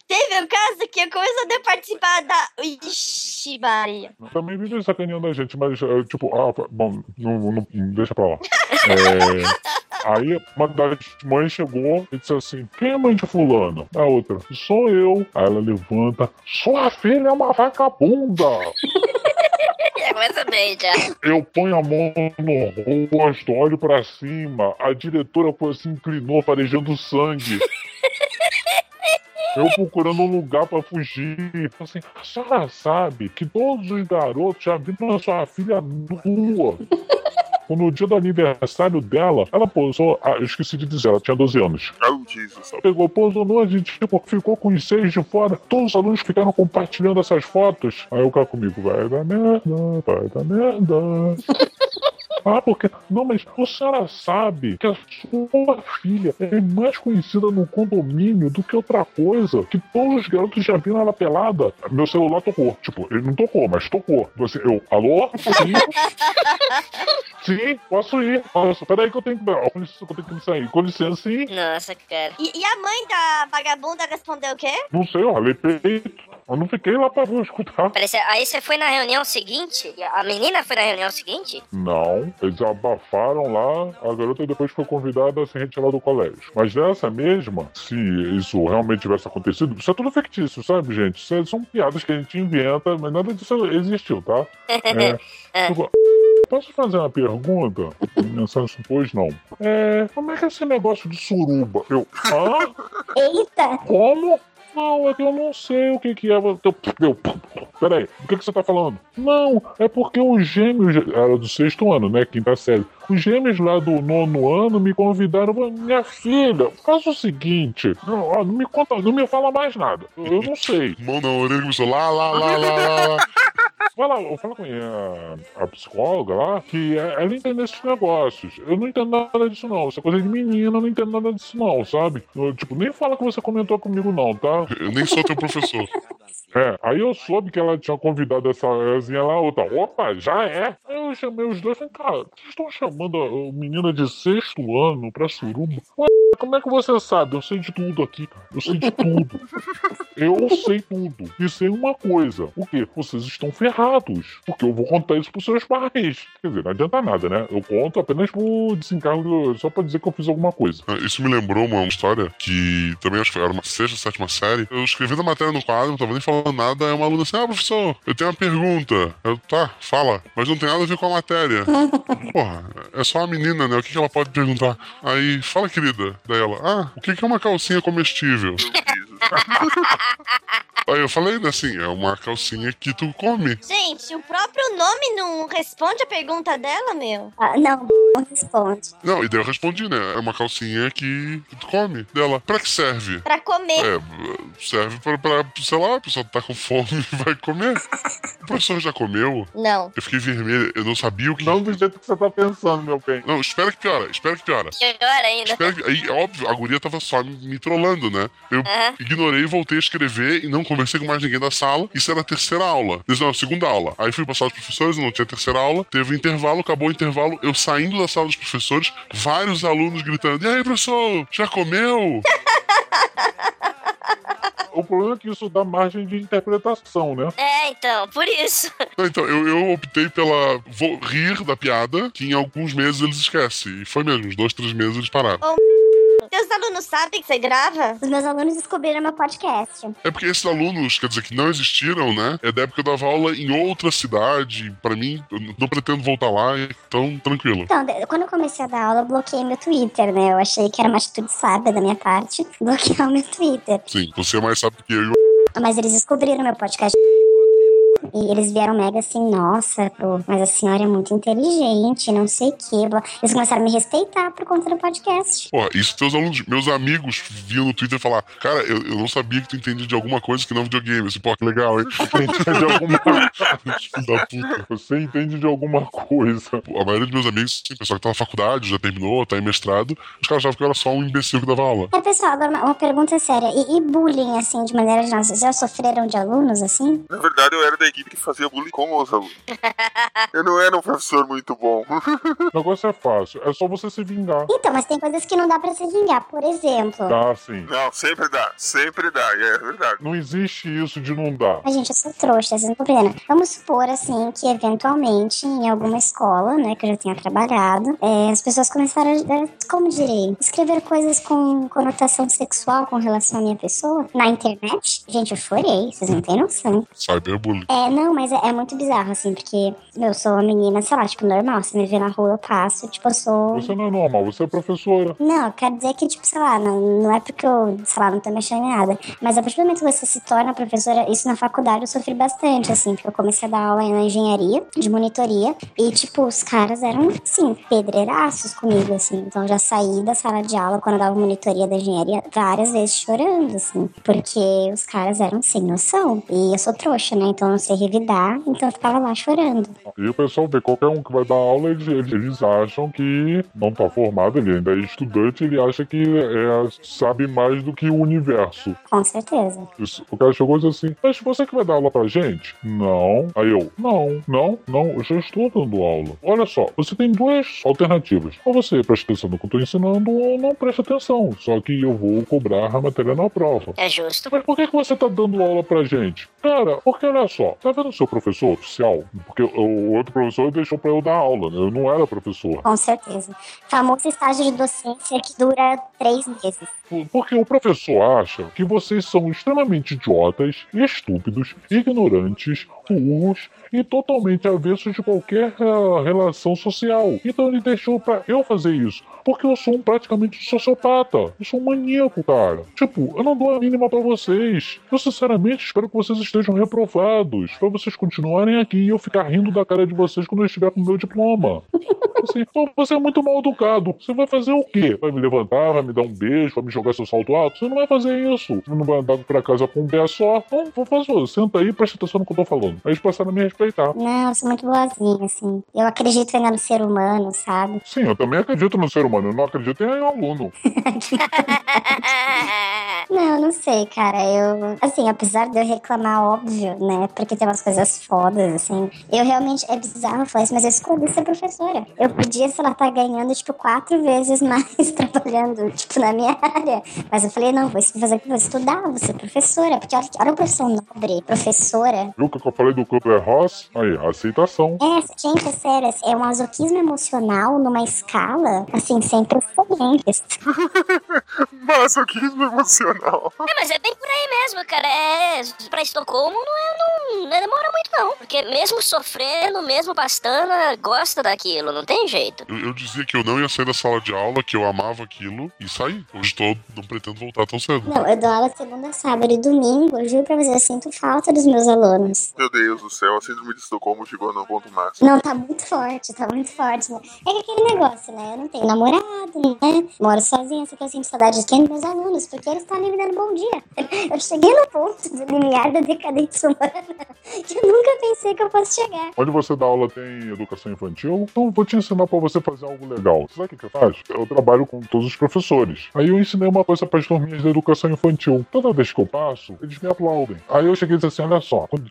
Teve um caso que eu comecei a participar da. Ixi, Maria. Também vive sacaneando a gente, mas, é, tipo, ah, bom, não, não- deixa pra lá. É, Aí uma das mães chegou e disse assim: Quem é a mãe de fulano? A outra, sou eu. Aí ela levanta: Sua filha é uma vagabunda. Já começa bem, já. Eu ponho a mão no rosto, olho pra cima. A diretora foi se inclinou, farejando sangue. Eu procurando um lugar pra fugir. Assim, a senhora sabe que todos os garotos já viram a sua filha nua. No dia do aniversário dela, ela posou. Ah, eu esqueci de dizer, ela tinha 12 anos. Oh, Jesus. Pegou, posou nua, a gente tipo, ficou com os seis de fora. Todos os alunos ficaram compartilhando essas fotos. Aí o cara comigo, vai dar merda, vai dar merda. Ah, porque. Não, mas a senhora sabe que a sua filha é mais conhecida no condomínio do que outra coisa. Que todos os garotos já viram ela pelada. Meu celular tocou. Tipo, ele não tocou, mas tocou. Assim, eu, alô? Sim? Sim, posso ir. Posso. Peraí que eu tenho que. Com licença, eu tenho que me sair. Com licença, sim. Nossa, cara. E, e a mãe da vagabunda respondeu o quê? Não sei, eu ralei peito. Eu não fiquei lá pra escutar. Cê- aí você foi na reunião seguinte? A menina foi na reunião seguinte? Não, eles abafaram lá, a garota depois foi convidada a se retirar do colégio. Mas dessa mesma, se isso realmente tivesse acontecido, isso é tudo fictício, sabe, gente? Isso é- são piadas que a gente inventa, mas nada disso existiu, tá? É, tipo, Posso fazer uma pergunta? Mensagem pois não. É, como é que é esse negócio de suruba? Eu, hã? Eita! Como? Não, é que eu não sei o que que é. Eu, eu, peraí, o que que você tá falando? Não, é porque os gêmeos. Era do sexto ano, né? Quinta série. Os gêmeos lá do nono ano me convidaram. Minha filha, faz o seguinte. Não, não me conta, não me fala mais nada. Eu, eu não sei. Mão na orelha começou lá, lá, lá, lá, lá, lá. Fala, fala com a, a psicóloga lá que é- ela entende esses negócios. Eu não entendo nada disso, não. Isso é coisa de menina, eu não entendo nada disso, não, sabe? Eu, tipo, nem fala que você comentou comigo, não, tá? Eu nem sou teu professor. É, aí eu soube que ela tinha convidado essa Ezinha lá, outra. Opa, já é? Aí eu chamei os dois e falei, cara, vocês estão chamando a a menina de sexto ano pra suruba? Ué, como é que você sabe? Eu sei de tudo aqui. Eu sei de tudo. Eu sei tudo. E sei uma coisa. O quê? Vocês estão ferrados. Porque eu vou contar isso pros seus pais. Quer dizer, não adianta nada, né? Eu conto apenas por desencargo, só pra dizer que eu fiz alguma coisa. Ah, Isso me lembrou uma história que também acho que era uma sexta, sétima série. Eu escrevi a matéria no quadro, não tava nem falando nada. Aí uma aluna assim: Ah, professor, eu tenho uma pergunta. Eu, tá, fala. Mas não tem nada a ver com a matéria. Porra, é só uma menina, né? O que, que ela pode perguntar? Aí, fala, querida. Daí ela: Ah, o que, que é uma calcinha comestível? Aí eu falei, né, assim, é uma calcinha que tu come. Gente, o próprio nome não responde a pergunta dela, meu? Ah, não, não responde. Não, e daí eu respondi, né? É uma calcinha que, tu come. Dela, pra que serve? Pra comer. É, serve pra, pra, sei lá, a pessoa tá com fome e vai comer. O professor já comeu? Não. Eu fiquei vermelho, eu não sabia o que. Não do jeito que você tá pensando, meu bem. Não, espera que piora, espera que piora. Pior ainda. Espera que... Aí, óbvio, a guria tava só me, me trollando, né? Eu Aham. Ignorei, voltei a escrever e não conversei com mais ninguém da sala. Isso era a terceira aula. Isso não, a segunda aula. Aí fui passar os professores, não tinha terceira aula. Teve um intervalo, acabou o intervalo. Eu saindo da sala dos professores, vários alunos gritando: E aí, professor, já comeu? O problema é que isso dá margem de interpretação, né? É, então, por isso. Não, Então, eu, eu optei pela. Vou rir da piada, que em alguns meses eles esquecem. E foi mesmo, uns dois, três meses eles pararam. Teus alunos sabem que você grava? Os meus alunos descobriram meu podcast. É porque esses alunos, quer dizer, que não existiram, né? É da época que eu dava aula em outra cidade. Pra mim, eu não pretendo voltar lá, então tranquilo. Então, quando eu comecei a dar aula, eu bloqueei meu Twitter, né? Eu achei que era uma atitude sábia da minha parte bloquear o meu Twitter. Sim, você é mais sabe que eu e o Mas eles descobriram meu podcast. E eles vieram mega assim, nossa, pô, mas a senhora é muito inteligente, não sei o quê. blá. Eles começaram a me respeitar por conta do podcast. Porra, isso teus alunos, meus amigos viam no Twitter falar, cara, eu, eu não sabia que tu entende de alguma coisa que não videogame. Assim, pô, que legal, hein? de alguma da puta. Você entende de alguma coisa. A maioria dos meus amigos, sim, pessoal que tá na faculdade, já terminou, tá em mestrado, os caras achavam que eu era só um imbecil que dava aula. É, pessoal, agora uma, uma pergunta séria. E, e bullying, assim, de maneira geral, vocês já sofreram de alunos, assim? Na verdade, eu era da equipe que fazia bullying com os alunos. Eu não era um professor muito bom. O negócio é fácil, é só você se vingar. Então, mas tem coisas que não dá pra se vingar. Por exemplo... Dá sim. Não, sempre dá. Sempre dá, é verdade. Não existe isso de não dar. Mas, gente, eu sou trouxa, vocês não compreendem. Vamos supor, assim, que eventualmente, em alguma escola, né, que eu já tenha trabalhado, é, as pessoas começaram a, como direi, escrever coisas com conotação sexual com relação à minha pessoa na internet. Gente, eu chorei, vocês não têm noção. Cyberbullying. É, não, mas é, é muito bizarro, assim, porque eu sou uma menina, sei lá, tipo, normal. Você me vê na rua, eu passo, tipo, eu sou. Você não é normal, você é professora. Não, eu quero dizer que, tipo, sei lá, não, não é porque eu, sei lá, não tô mexendo em nada. Mas a partir do momento que você se torna professora, isso na faculdade eu sofri bastante, assim, porque eu comecei a dar aula na engenharia, de monitoria, e, tipo, os caras eram, assim, pedreiraços comigo, assim. Então eu já saí da sala de aula quando eu dava monitoria da engenharia várias vezes chorando, assim, porque os caras eram sem noção. E eu sou trouxa, né? Então eu não sei revidar, então eu ficava lá chorando. E o pessoal vê, qualquer um que vai dar aula, eles, eles- acham que não tá formado, ele ainda é estudante, ele acha que é, sabe mais do que o universo. Com certeza. O cara chegou e disse assim, mas você que vai dar aula pra gente? Não. Aí eu, não, não, não, eu já estou dando aula. Olha só, você tem duas alternativas. Ou você presta atenção no que eu tô ensinando, ou não presta atenção. Só que eu vou cobrar a matéria na prova. É justo. Mas por que, que você tá dando aula pra gente? Cara, porque olha só, tá vendo o seu professor oficial? Porque o outro professor deixou pra eu dar aula, né? Eu não era professor. Com certeza. Famoso estágio de docência que dura três meses. Porque o professor acha que vocês são extremamente idiotas, estúpidos, ignorantes, burros e totalmente avessos de qualquer eh, relação social. Então ele deixou pra eu fazer isso. Porque eu sou um praticamente um sociopata. Eu sou um maníaco, cara. Tipo, eu não dou a mínima pra vocês. Eu sinceramente espero que vocês estejam reprovados. Pra vocês continuarem aqui e eu ficar rindo da cara de vocês quando eu estiver com o meu diploma. Assim, você é muito mal educado. Você vai fazer o quê? Vai me levantar, vai me dar um beijo, vai me jogar seu salto alto? Você não vai fazer isso. Você não vai andar pra casa com um pé só. Não, vou fazer. Senta aí e presta atenção no que eu tô falando. Aí eles passaram a me respeitar. Não, eu sou muito boazinha, assim. Eu acredito ainda no ser humano, sabe? Sim, eu também acredito no ser humano. Eu não acredito em aluno. Não, não sei, cara. Eu, assim, apesar de eu reclamar, óbvio, né? Porque tem umas coisas fodas, assim. Eu realmente, é bizarro falar isso, mas eu escolhi ser professora. Eu podia, sei lá, estar ganhando, tipo, quatro vezes mais trabalhando, tipo, na minha área. Mas eu falei, não, vou fazer vou estudar, vou ser professora. Porque olha, olha a profissão nobre, professora. Viu o que eu falei do Kubler Ross? Aí, aceitação. É, gente, é sério, é um masoquismo emocional numa escala, assim, sem precedentes. Masoquismo emocional. É, mas é bem por aí mesmo, cara. É, pra Estocolmo não, é, não, não demora muito, não. Porque mesmo sofrendo, mesmo bastando, gosta daquilo, não tem jeito. Eu, eu dizia que eu não ia sair da sala de aula, que eu amava aquilo, e saí. Hoje tô, não pretendo voltar tão cedo. Não, eu dou aula segunda, sábado e domingo. Eu juro pra você, eu sinto falta dos meus alunos. Meu Deus do céu, a síndrome de Estocolmo chegou no ponto máximo. Não, tá muito forte, tá muito forte. né? É que aquele negócio, né? Eu não tenho namorado, né? Moro sozinha, só que eu sinto saudade de quem? Dos meus alunos, porque eles estão ali me dando bom dia. Eu cheguei no ponto do limiar da decadência humana eu nunca pensei que eu fosse chegar. Onde você dá aula tem educação infantil? Então, vou te ensinar pra você fazer algo legal. Sabe o que que eu faço? Eu trabalho com todos os professores. Aí eu ensinei uma coisa para as turminhas da educação infantil. Toda vez que eu passo, eles me aplaudem. Aí eu cheguei e disse assim: olha só, quando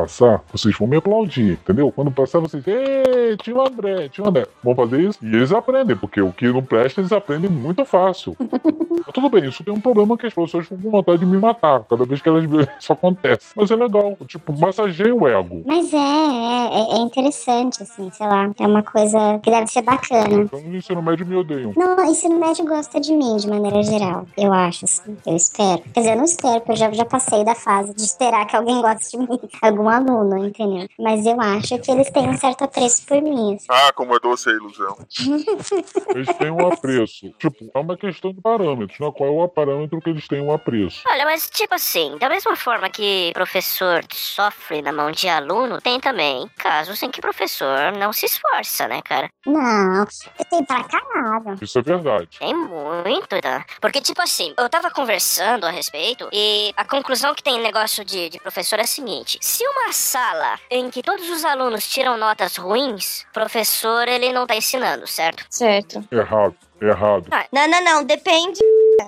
passar, vocês vão me aplaudir, entendeu? Quando passar, vocês. Ei! Tio André, tio André. Vamos fazer isso? E eles aprendem, porque o que não presta, eles aprendem muito fácil. Tudo bem, isso tem um problema que as pessoas ficam com vontade de me matar cada vez que elas veem isso acontece. Mas é legal, tipo, massageia o ego. Mas é, é, é interessante, assim, sei lá. É uma coisa que deve ser bacana. Então no ensino médio me odeiam. Não, o ensino médio gosta de mim, de maneira geral. Eu acho, assim. Eu espero. Quer dizer, eu não espero, porque eu já, já passei da fase de esperar que alguém goste de mim. Algum aluno, entendeu? Mas eu acho que eles têm um certo apreço por mim. assim. Ah, como é doce a ilusão. Eles têm um apreço. Tipo, é uma questão de parâmetros, né? Qual é o parâmetro que eles têm um apreço? Olha, mas tipo assim, da mesma forma que professor sofre na mão de aluno, tem também casos em que professor não se esforça, né, cara? Não, tem pra caralho. Isso é verdade. Tem muito, tá? Porque, tipo assim, eu tava conversando a respeito e a conclusão que tem em negócio de, de professor é a seguinte: se uma sala em que todos os alunos tiram notas ruins, professor ele não tá ensinando, certo? Certo. Errado, errado. Não, não, não, depende.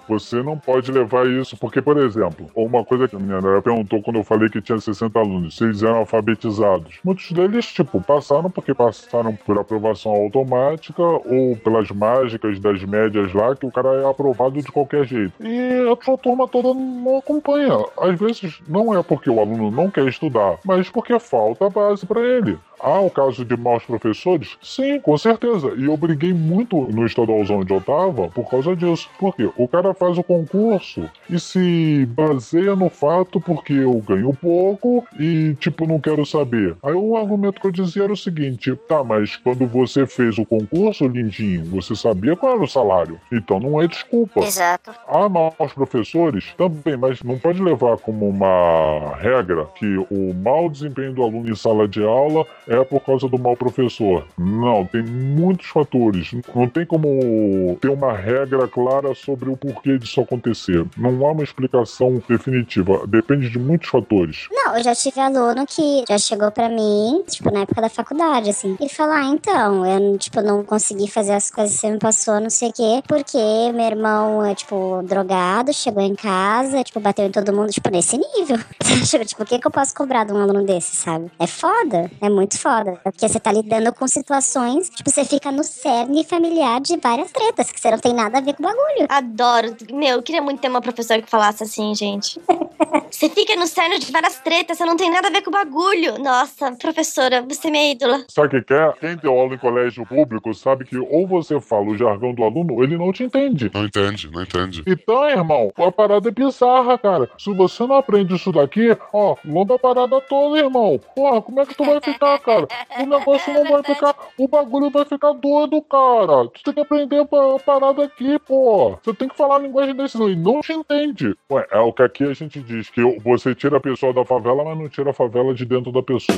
Você não pode levar isso, porque, por exemplo, uma coisa que a minha Andrea perguntou quando eu falei que tinha 60 alunos, se eles eram alfabetizados. Muitos deles, tipo, passaram porque passaram por aprovação automática ou pelas mágicas das médias lá, que o cara é aprovado de qualquer jeito. E a sua turma toda não acompanha. Às vezes não é porque o aluno não quer estudar, mas porque falta base para ele. Há o caso de maus professores? Sim, com certeza. E eu briguei muito no estadualzão onde eu tava por causa disso. Por quê? O cara faz o concurso e se baseia no fato porque eu ganho pouco e, tipo, não quero saber. Aí o argumento que eu dizia era o seguinte: tá, mas quando você fez o concurso, lindinho, você sabia qual era o salário. Então não é desculpa. Exato. Há maus professores também, mas não pode levar como uma regra que o mau desempenho do aluno em sala de aula é por causa do mau professor. Não, tem muitos fatores. Não tem como ter uma regra clara sobre o porquê disso acontecer. Não há uma explicação definitiva. Depende de muitos fatores. Não, eu já tive aluno que já chegou pra mim, tipo, na época da faculdade, assim. Ele falou, ah, então, eu, tipo, não consegui fazer as coisas que você me passou, não sei o quê, porque meu irmão é, tipo, drogado, chegou em casa, tipo, bateu em todo mundo, tipo, nesse nível. tipo, o que que eu posso cobrar de um aluno desse, sabe? É foda, é muito foda. Porque você tá lidando com situações, tipo, você fica no cerne familiar de várias tretas, que você não tem nada a ver com o bagulho. Adoro. Meu, eu queria muito ter uma professora que falasse assim, gente. Você fica no cerne de várias tretas, você não tem nada a ver com o bagulho. Nossa, professora, você é minha ídola. Sabe o que é? Quem deu aula em colégio público sabe que ou você fala o jargão do aluno, ou ele não te entende. Não entende, não entende. Então, irmão, a parada é bizarra, cara. Se você não aprende isso daqui, ó, longa a parada toda, irmão. Porra, como é que tu vai ficar, cara? O negócio não vai ficar. O bagulho vai ficar doido, cara. Tu tem que aprender a parada aqui, pô. Você tem que falar a linguagem desse, senão ele não te entende. Ué, é o que aqui a gente diz, que você tira a pessoa da favela, mas não tira a favela de dentro da pessoa.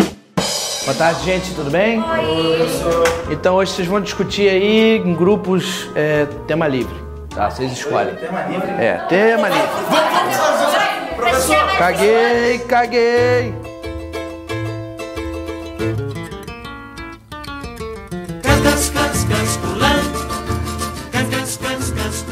Boa tarde, gente, tudo bem? Então hoje vocês vão discutir aí em grupos é, tema livre. Tá, vocês escolhem. Tema livre? É, tema livre. Professor! Caguei, caguei.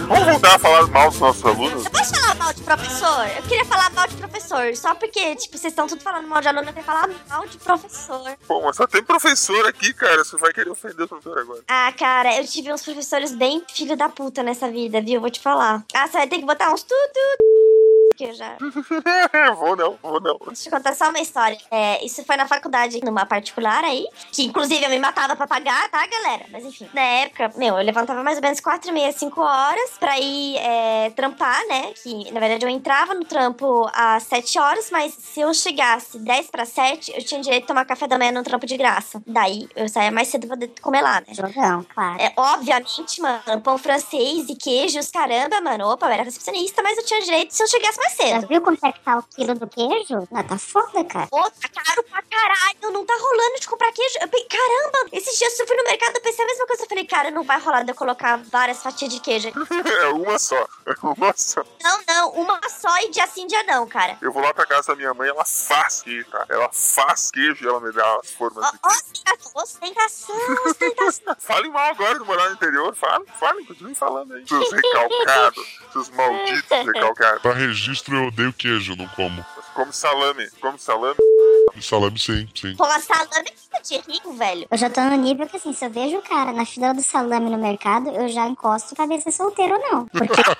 Vamos voltar a falar mal dos nossos alunos? Eu posso falar mal de professor? Eu queria falar mal de professor. Só porque, tipo, vocês estão tudo falando mal de aluno, eu tenho que falar mal de professor. Pô, mas só tem professor aqui, cara. Você vai querer ofender o professor agora. Ah, cara, eu tive uns professores bem filho da puta nessa vida, viu? Vou te falar. Ah, você vai ter que botar uns tudo. Que eu já. vou não, vou não. Deixa eu contar só uma história. É, isso foi na faculdade, numa particular aí, que inclusive eu me matava pra pagar, tá, galera? Mas enfim, na época, meu, eu levantava mais ou menos 4 e meia, 5 horas pra ir é, trampar, né? Que na verdade eu entrava no trampo às 7 horas, mas se eu chegasse 10 pra 7, eu tinha direito de tomar café da manhã no trampo de graça. Daí eu saía mais cedo pra poder comer lá, né? Jogão, claro. É, obviamente, mano, pão francês e queijos, caramba, mano. Opa, eu era recepcionista, mas eu tinha direito se eu chegasse mais Já viu quanto é que tá o quilo do queijo? Não, tá foda, cara. Pô, tá caro pra caralho, não tá rolando de comprar queijo. Eu caramba, esses dias eu fui no mercado, eu pensei a mesma coisa. Eu falei, cara, não vai rolar de eu colocar várias fatias de queijo. aqui. É uma só. É uma só. não, não, uma só e dia sim, dia não, cara. Eu vou lá pra casa da minha mãe, ela faz queijo, cara. Ela faz queijo e ela me dá as formas de queijo. Ostentação, ostentação. Fale mal agora de morar no interior. Fale, fale, continue falando aí. Seus recalcados, seus malditos recalcados. Pra registro, eu odeio queijo, não como. Come salame, come salame. Salame, sim, sim. Pô, salame é de rico, velho. Eu já tô no nível que, assim, se eu vejo o cara na fila do salame no mercado, eu já encosto pra ver se é solteiro ou não. Porque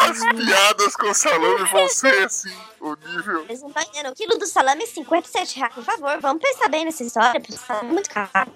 As piadas com salame vão ser assim, o nível. Eles não estão entendendo. O quilo do salame é 57 reais. Por favor, vamos pensar bem nessa história, porque o salame é muito caro.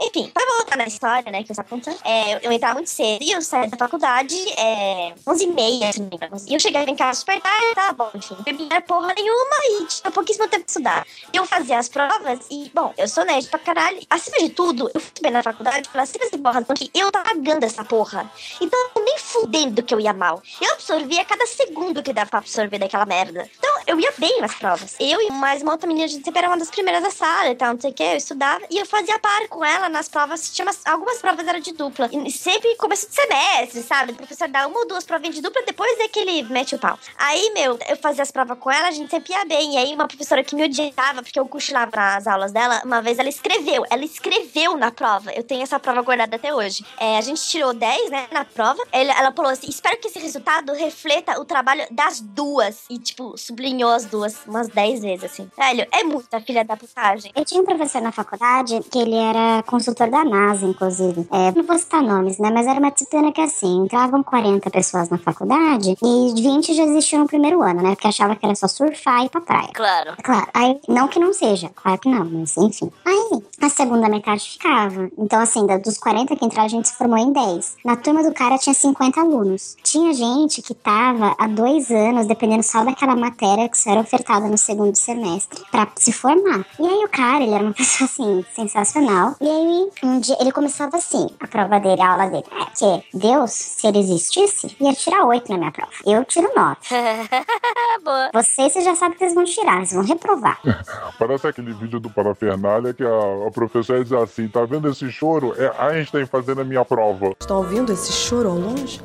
Enfim, pra voltar na história, né, que eu estava contando, é, eu, eu entrava muito cedo e eu saía da faculdade é, 11h30, se não me engano. E eu chegava em casa super tarde, tá bom, enfim. Não porra nenhuma e tinha pouquíssimo tempo de estudar. Eu fazia as provas e, bom, eu sou nerd pra caralho. Acima de tudo, eu fui bem na faculdade pelas simples porra que eu tava pagando essa porra. Então, nem fudendo que eu ia mal. Eu absorvia cada segundo que dava pra absorver daquela merda. Então, eu ia bem nas provas. Eu e mais uma outra menina, a gente sempre era uma das primeiras da sala e tal, não sei o que, eu estudava. E eu fazia par com ela nas provas. Tinha umas- algumas provas eram de dupla. E sempre começo de semestre, sabe? O professor dá uma ou duas provinhas de dupla, depois é que ele mete o pau. Aí, meu, eu fazia as provas com ela, a gente sempre ia bem. E aí, uma professora que me odiava, porque eu cochilava nas aulas dela, uma vez ela escreveu. Ela escreveu na prova. Eu tenho essa prova guardada até hoje. É, a gente tirou 10, né, na prova. Ela, ela falou assim: espero que esse resultado refleta o trabalho das duas. E, tipo, sublinhou as duas umas 10 vezes, assim. Velho, é muita filha da putagem. Eu tinha um professor na faculdade que ele era consultor da NASA, inclusive. É, não vou citar nomes, né? Mas era uma disciplina que, assim, entravam 40 pessoas na faculdade e 20 já existiam no primeiro ano, né? Porque achava que era só surfar e ir pra praia. Claro. Claro, aí, não que não seja, claro que não, mas enfim. Aí, a segunda metade ficava. Então, assim, dos 40 que entraram, a gente se formou em 10. Na turma do cara tinha 50 alunos. Tinha gente que tava há dois anos, dependendo só daquela matéria que só era ofertada no segundo semestre, pra se formar. E aí, o cara, ele era uma pessoa, assim, sensacional. E aí, um dia, ele começava assim, a prova dele, a aula dele. É que Deus, se ele existisse, ia tirar 8 na minha prova. Eu tiro 9. Boa. Vocês, vocês já sabem que eles vão tirar, eles vão reprovar. Parece aquele vídeo do Parafernália que a, a professora diz assim: tá vendo esse choro? É Einstein fazendo a minha prova. Estão ouvindo esse choro ao longe?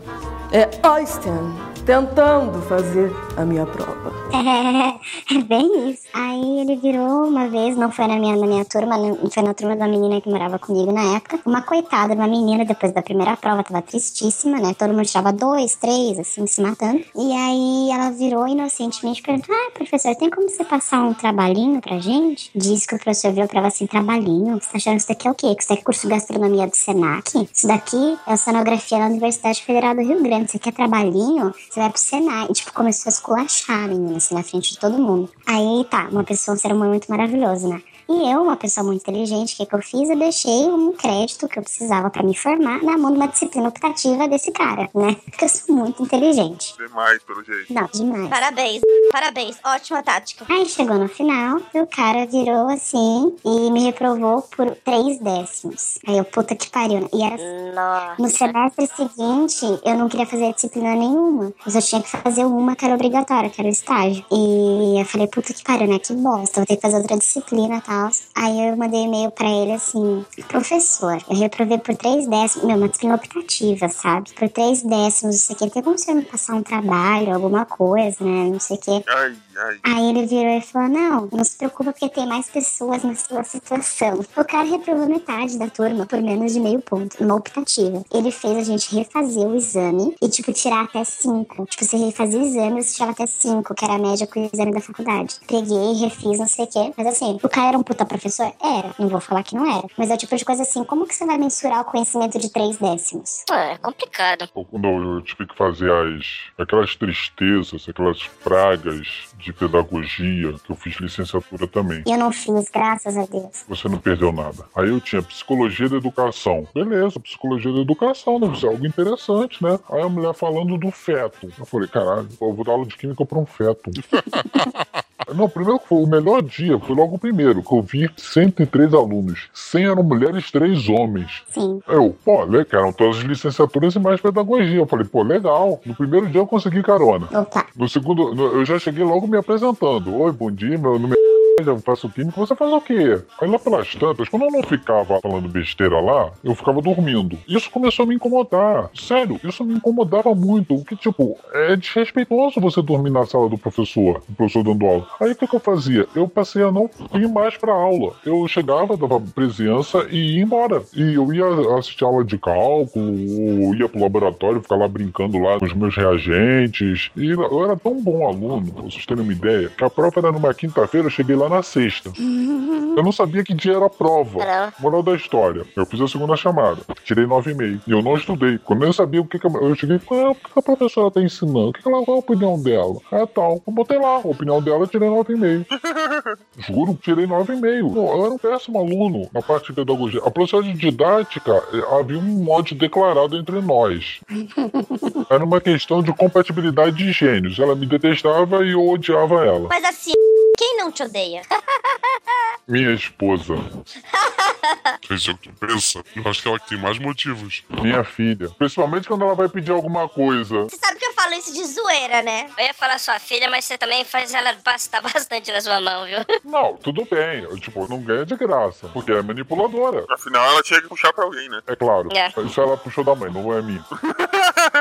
É Einstein tentando fazer a minha prova. É, é bem isso. Aí ele virou uma vez, não foi na minha, na minha turma, não foi na turma da menina que morava comigo na época. Uma coitada, uma menina, depois da primeira prova, tava tristíssima, né? Todo mundo tirava dois, três, assim, se matando. E aí ela virou inocentemente perguntou: Ah, professor, tem como você passar um trabalhinho pra gente? Disse que o professor viu pra ela assim: trabalhinho? Você tá achando que isso daqui é o quê? Que isso daqui é curso de gastronomia do Senac? Isso daqui é oceanografia na Universidade Federal do Rio Grande. Você quer trabalhinho? Você vai pro Senai. E, tipo, começou a esculachar a menina, assim, na frente de todo mundo. Aí, tá, uma pessoa, um ser humano muito maravilhoso, né? E eu, uma pessoa muito inteligente, o que, que eu fiz? Eu deixei um crédito que eu precisava pra me formar na mão de uma disciplina optativa desse cara, né? Porque eu sou muito inteligente. Demais, pelo jeito. Não, demais. Parabéns, parabéns. Ótima tática. Aí chegou no final, e o cara virou assim e me reprovou por três décimos. Aí eu, puta que pariu. né? E era Nossa. no semestre seguinte, eu não queria fazer disciplina nenhuma. Mas eu tinha que fazer uma que era obrigatória, que era o estágio. E eu falei, puta que pariu, né? Que bosta, vou ter que fazer outra disciplina e tal. Aí eu mandei e-mail pra ele assim, professor, eu reprovei por três décimos, meu, uma disciplina optativa, sabe? Por três décimos, não sei o que. Tem como você me passar um trabalho, alguma coisa, né? Não sei o que. Ai, ai. Aí ele virou e falou: Não, não se preocupa porque tem mais pessoas na sua situação. O cara reprovou metade da turma por menos de meio ponto, uma optativa. Ele fez a gente refazer o exame e, tipo, tirar até cinco. Tipo, você refazia o exame e você tirava até cinco, que era a média com o exame da faculdade. Peguei, refiz, não sei o quê. Mas assim, o cara era um puta professor? Era. Não vou falar que não era. Mas é o tipo de coisa assim: como que você vai mensurar o conhecimento de três décimos? É complicado. Quando eu tive que fazer as, aquelas tristezas, aquelas pragas de pedagogia, que eu fiz licenciatura também. E eu não fiz, graças a Deus. Você não perdeu nada. Aí eu tinha psicologia da educação. Beleza, psicologia da educação, deve ser algo interessante, né? Aí a mulher falando do feto. Eu falei, caralho, eu vou dar aula de química pra um feto. Não, primeiro foi o melhor dia, foi logo o primeiro, que eu vi 103 alunos. 100 eram mulheres, 3 homens. Sim. Eu, pô, le- que eram todas as licenciaturas e mais pedagogia. Eu falei, pô, legal. No primeiro dia eu consegui carona. Opa. No segundo, eu já cheguei logo me apresentando. Oi, bom dia, meu nome é. Eu faço química, você faz o quê? Aí lá pelas tantas, quando eu não ficava falando besteira lá, eu ficava dormindo. Isso começou a me incomodar. Sério, isso me incomodava muito. O que, tipo, é desrespeitoso você dormir na sala do professor, o professor dando aula. Aí o que, que eu fazia? Eu passei a não ir mais pra aula. Eu chegava, dava presença e ia embora. E eu ia assistir aula de cálculo, ia pro laboratório, ficar lá brincando lá com os meus reagentes. E eu era tão bom aluno, pra vocês terem uma ideia, que a prova era numa quinta-feira, eu cheguei lá na sexta. Eu não sabia que dia era a prova. Moral da história. Eu fiz a segunda chamada. Tirei 9,5. E eu não estudei. Quando eu sabia o que, que eu, eu cheguei, ah, o que a professora tá ensinando? O que, que ela, qual a opinião dela? É tal. Eu botei lá. A opinião dela, eu tirei 9,5. Juro, tirei 9,5. Não, Eu era um péssimo aluno na parte de pedagogia. A professora de didática, eh, havia um ódio declarado entre nós. Era uma questão de compatibilidade de gênios. Ela me detestava e eu odiava ela. Mas assim, quem não te odeia? Minha esposa. Isso é o que tu pensa. Eu acho que ela que tem mais motivos. Minha filha. Principalmente quando ela vai pedir alguma coisa. Você sabe que eu falo isso de zoeira, né? Eu ia falar sua filha, mas você também faz ela passar bastante na sua mão, viu? Não, tudo bem. Eu, tipo, não ganha de graça. Porque é manipuladora. Afinal, ela tinha que puxar pra alguém, né? É claro. É. Isso ela puxou da mãe, não é minha.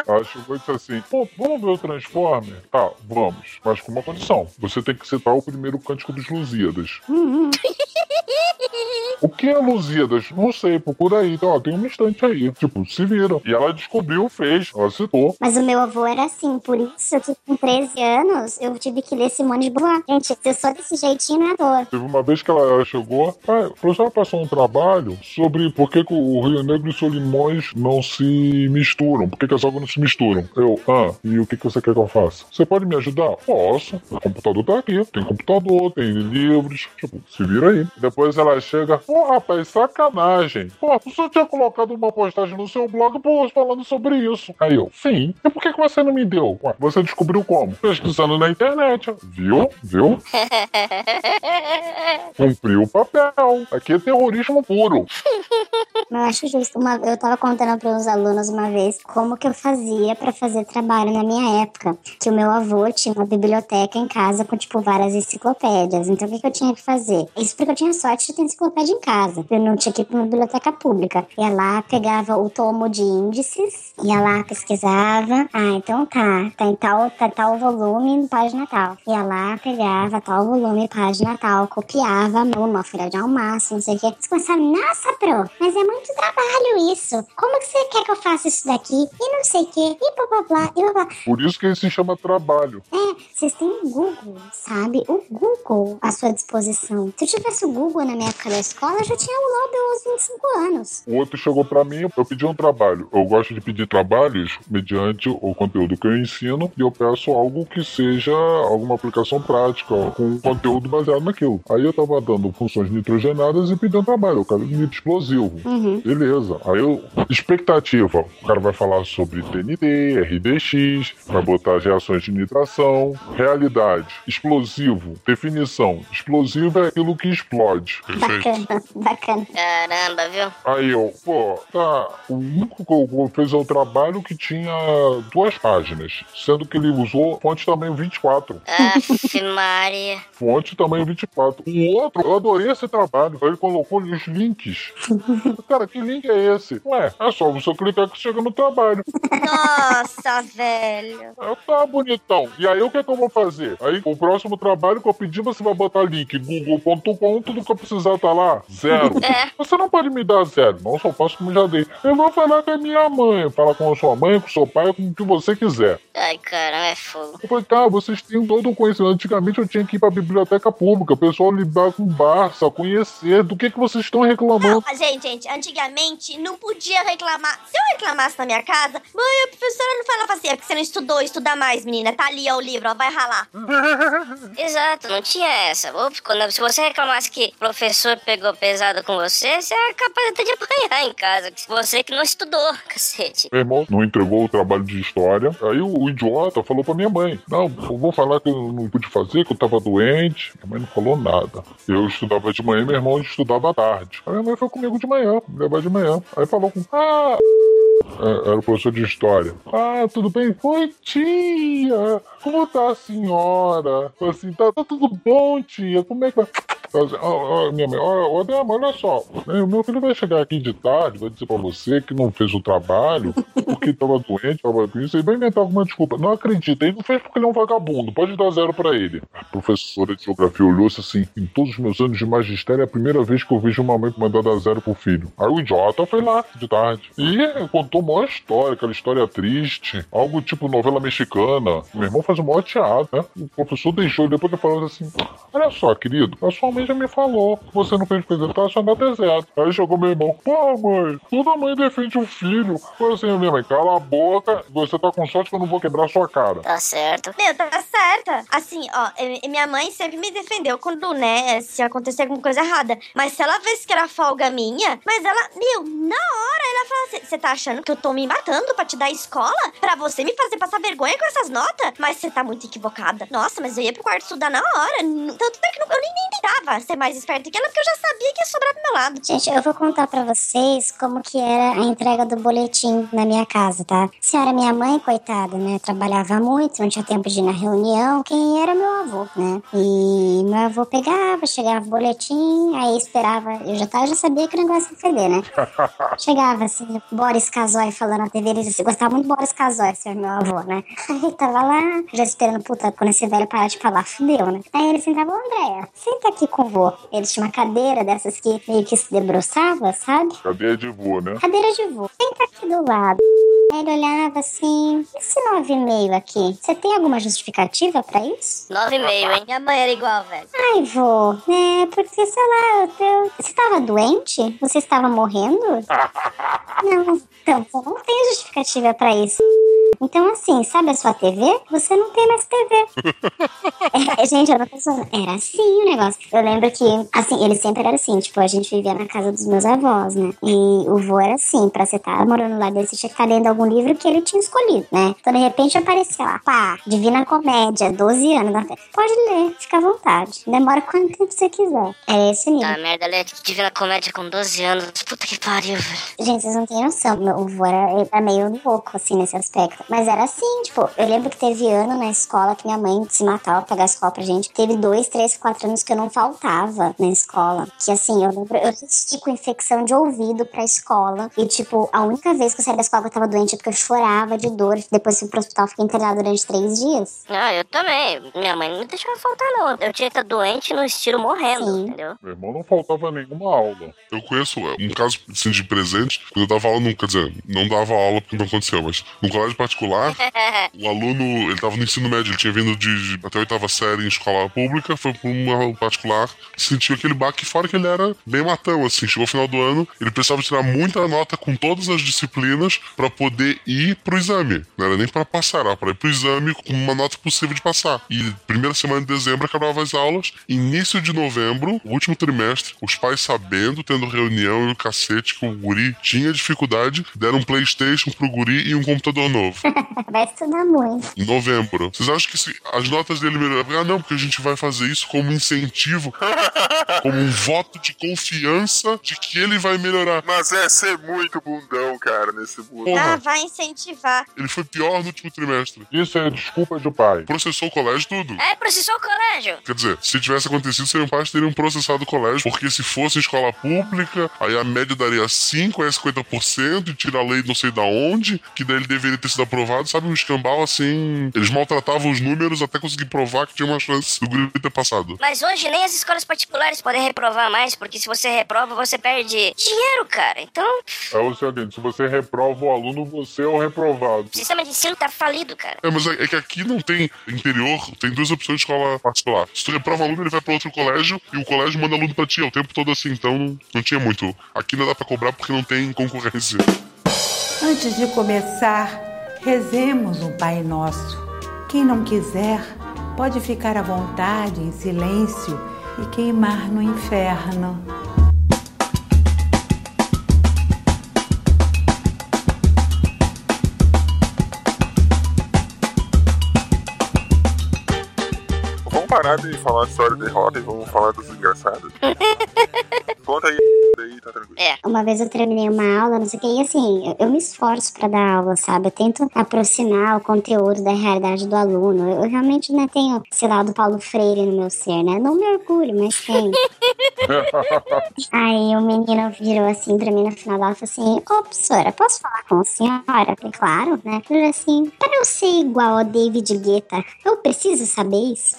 Acho muito assim. Pô, vamos ver o Transformer? Tá, vamos. Mas com uma condição. Você tem que citar o primeiro cântico dos Lusíadas. O que é Lusíadas? Não sei, procura aí. Ó, tem um instante aí. Tipo, se viram. E ela descobriu, fez, ela citou. Mas o meu avô era assim, por isso que com 13 anos eu tive que ler Simone de Beauvoir. Gente, se eu sou desse jeitinho, não é toa. Teve uma vez que ela, ela chegou, ah, a professora passou um trabalho sobre por que, que o Rio Negro e Solimões não se misturam, por que, que as águas não se misturam. Eu, ah, e o que, que você quer que eu faça? Você pode me ajudar? Posso. O computador tá aqui. Tem computador, tem livros. Tipo, se vira aí. Depois ela chega, pô, rapaz, sacanagem. Pô, o senhor tinha colocado uma postagem no seu blog, pô, falando sobre isso. Aí eu, sim. E por que, que você não me deu? Ué, você descobriu como? Pesquisando na internet. Viu? Viu? Cumpriu o papel. Aqui é terrorismo puro. Eu acho justo. Uma, eu tava contando para uns alunos uma vez como que eu fazia pra fazer trabalho na minha época. Que o meu avô tinha uma biblioteca em casa com, tipo, várias enciclopédias. Então, o que, que eu tinha que fazer? Isso porque eu tinha sorte de ter enciclopédia em casa. Eu não tinha que ir pra uma biblioteca pública. Ia lá, pegava o tomo de índices, ia lá, pesquisava. Ah, então tá. Tá em tal, tá tal volume, página tal. Ia lá, pegava tal volume, página tal. Copiava, numa folha de almaço, não sei o quê. Eles nossa, pro, mas é muito trabalho isso. Como que você quer que eu faça isso daqui? E não sei o quê. E blá blá blá, e blá blá. Por isso que ele se chama trabalho. É, vocês têm o Google, sabe? O Google à sua disposição. Se eu tivesse o Google na minha época da escola, eu já tinha o Lobby aos 25 anos. O outro chegou pra mim, eu pedi um trabalho. Eu gosto de pedir trabalhos mediante o conteúdo que eu ensino e eu peço algo que seja alguma aplicação prática, com conteúdo baseado naquilo. Aí eu tava dando funções nitrogenadas e pedi um trabalho. Eu quero nitro explosivo. Uhum. Beleza. Aí eu. Expectativa. O cara vai falar sobre TNT, RDX, vai botar as reações de nitração. Realidade. Explosivo. Definição. Explosivo é aquilo que explode. Bacana, bacana. Caramba, viu? Aí eu, pô, tá. O único que eu fez é o trabalho que tinha duas páginas, sendo que ele usou fonte tamanho 24. Aff, Maria. Fonte tamanho 24. O outro, eu adorei esse trabalho. Aí ele colocou os links. Cara, que link é esse? Ué, é só você clicar que chega no trabalho. Nossa, velho. Eu, tá bonitão. E aí o que, é que eu vou fazer? Aí o próximo trabalho que eu pedir, você vai botar link google.com, tudo que eu precisar tá lá, zero. É. Você não pode me dar zero, não só faço como já dei. Eu vou falar com a minha mãe, falar com a sua mãe, com o seu pai, com o que você quiser. Ai, caramba, é fogo. Eu falei, tá, vocês têm todo o conhecimento. Antigamente eu tinha que ir pra biblioteca pública, o pessoal lidar com Barça, conhecer do que, que vocês estão reclamando. Ah, gente, gente, antigamente não podia reclamar. Se eu reclamasse na minha casa, mãe, a professora não falava assim, é porque você não estudou, estuda mais, menina. Tá ali, ó, o livro, ó, vai ralar. Exato, não tinha essa. Ou, quando- Se você reclamasse que o professor pegou pesado com você, você era capaz até de apanhar em casa. Você que não estudou, cacete. Meu irmão não entregou o trabalho de história. Aí o, o idiota falou pra minha mãe: Não, eu vou falar que eu não pude fazer, que eu tava doente. Minha mãe não falou nada. Eu estudava de manhã, meu irmão estudava à tarde. Aí minha mãe foi comigo de manhã, levar de manhã. Aí falou com: Ah, Era o professor de história. Ah, tudo bem? Oi, tia! Como tá a senhora? Assim, tá, tá tudo bom, tia? Como é que vai? Ela disse, "Ó, ó, minha mãe, olha só, o meu filho vai chegar aqui de tarde, vai dizer pra você que não fez o trabalho, porque tava doente, tava com isso, ele vai inventar alguma desculpa. Não acredita, ele não fez porque ele é um vagabundo, pode dar zero pra ele. A professora de geografia olhou-se assim, em todos os meus anos de magistério, é a primeira vez que eu vejo uma mãe mandar dar zero pro filho. Aí o idiota foi lá, de tarde, e contou uma história, aquela história triste, algo tipo novela mexicana. Meu irmão faz um maior teatro, né? O professor deixou, depois ele falou assim, olha só, querido, a sua mãe já me falou, que você não fez achando até zero. Aí chegou meu irmão, pô, mãe, toda mãe defende o filho. Falei assim, minha mãe, cala a boca, você tá com sorte que eu não vou quebrar sua cara. Tá certo. Meu, tá certa. Assim, ó, minha mãe sempre me defendeu quando, né, se acontecer alguma coisa errada. Mas se ela visse que era folga minha, mas ela, meu, na hora ela fala assim: você tá achando que eu tô me matando pra te dar escola? Pra você me fazer passar vergonha com essas notas? Mas você tá muito equivocada. Nossa, mas eu ia pro quarto estudar na hora. Tanto é que não- eu nem, nem tentava ser mais esperta que ela, porque eu já sabia que ia sobrar pro meu lado. Gente, eu vou contar pra vocês como que era a entrega do boletim na minha casa, tá? A senhora, minha mãe, coitada, né? Trabalhava muito, não tinha tempo de ir na reunião. Quem era meu avô, né? E meu avô pegava, chegava o boletim, aí esperava. Eu já, tava, já sabia que o negócio ia feder, né? Chegava assim, Boris Casoy falando na TV, ele gostava muito de Boris Casoy, ser meu avô, né? Aí tava lá, já esperando, puta, quando esse velho parar de falar, fudeu, né? Aí ele sentava, ô Andréia, senta aqui com o vô. Ele tinha uma cadeira dessas que meio que se debruçava, sabe? Cadeia de vô, né? Cadeira de vô. Senta aqui do lado. Aí ele olhava assim, esse 9,5 aqui, você tem alguma justificativa pra isso? Nove e meio, hein? Minha mãe era igual, velho. Ai, vô, é porque, sei lá, eu tô... você estava doente? Você estava morrendo? Não, então, não tem justificativa pra isso. Então, assim, sabe a sua TV? Você não tem mais TV. É, gente, era, pessoa- era assim o negócio. Eu lembro que, assim, ele sempre era assim, tipo, a gente vivia na casa dos meus avós, né? E o vô era assim, pra você estar morando lá dele, você tinha que estar lendo algum livro que ele tinha escolhido, né? Então, de repente, aparecia lá, pá, Divina Comédia, 12 anos. na- Pode ler, fica à vontade. Demora quanto tempo você quiser. É esse nível. Tá, merda, ele é Divina Comédia com 12 anos. Puta que pariu, velho. Gente, vocês não têm noção. Meu avô era, era meio louco, assim, nesse aspecto. Mas era assim, tipo, eu lembro que teve ano na escola que minha mãe se matava pra pagar a escola pra gente. Teve dois, três, quatro anos que eu não faltava na escola. Que assim, eu lembro, eu fiquei com infecção de ouvido pra escola. E, tipo, a única vez que eu saí da escola que eu tava doente é porque eu chorava de dor. Depois fui pro hospital, fiquei internada durante três dias. Ah, eu também. Minha mãe não me deixava faltar, não. Eu tinha que estar doente no estilo morrendo, entendeu? Meu irmão não faltava nenhuma aula. Eu conheço é, um caso assim, de presente, quando eu dava aula, não, quer dizer, não dava aula porque não aconteceu, mas no colégio particular, o aluno, ele tava no ensino médio, ele tinha vindo de, de até a oitava série em escola pública, foi pra uma particular, sentiu aquele baque fora que ele era bem matão, assim, chegou ao final do ano, ele precisava tirar muita nota com todas as disciplinas pra poder ir pro exame. Não era nem pra passar, era pra ir pro exame com uma nota possível de passar. E primeira semana de dezembro acabava as aulas, início de novembro, último trimestre, os pais sabendo, tendo reunião e o cacete que o guri tinha dificuldade, deram um Playstation pro guri e um computador novo. Vai estudar muito. Em novembro. Vocês acham que se as notas dele melhoraram? Ah, não, porque a gente vai fazer isso como incentivo, como um voto de confiança de que ele vai melhorar. Mas é ser muito bundão, cara, nesse mundo. Ah, vai incentivar. Ele foi pior no último trimestre. Isso é desculpa do pai. Processou o colégio tudo. É, processou o colégio. Quer dizer, se tivesse acontecido, seriam pais teriam processado o colégio, porque se fosse escola pública, aí a média daria 5, aí 50%, e tira a lei não sei da onde, que daí ele deveria ter sido aprovado, sabe? Um escambau assim. Eles maltratavam os números até conseguir provar que tinha uma chance do guri ter passado. Mas hoje nem as escolas particulares podem reprovar mais, porque se você reprova, você perde dinheiro, cara. Então, É o seguinte, se você reprova o aluno, você é o reprovado. o sistema de ensino tá falido, cara. É, mas é, é que aqui não tem interior, tem duas opções de escola particular. Se tu reprova aluno, ele vai pra outro colégio e o colégio manda aluno pra ti. É o tempo todo assim, então não, não tinha muito. Aqui não dá pra cobrar porque não tem concorrência. Antes de começar, rezemos um Pai Nosso. Quem não quiser, pode ficar à vontade, em silêncio e queimar no inferno. Parar de falar de história de derrota e vamos falar dos engraçados. Conta aí, daí tá tranquilo. É. Uma vez eu terminei uma aula, não sei o que, e assim, eu, eu me esforço pra dar aula, sabe? Eu tento aproximar o conteúdo da realidade do aluno. Eu, eu realmente né, tenho esse lado Paulo Freire no meu ser, né? Não me orgulho, mas tenho. Aí o menino virou assim pra mim no final da aula e falou assim: Ô, professora, posso falar com a senhora? Falei, claro, né? Ele assim: para eu ser igual ao David Guetta, eu preciso saber isso.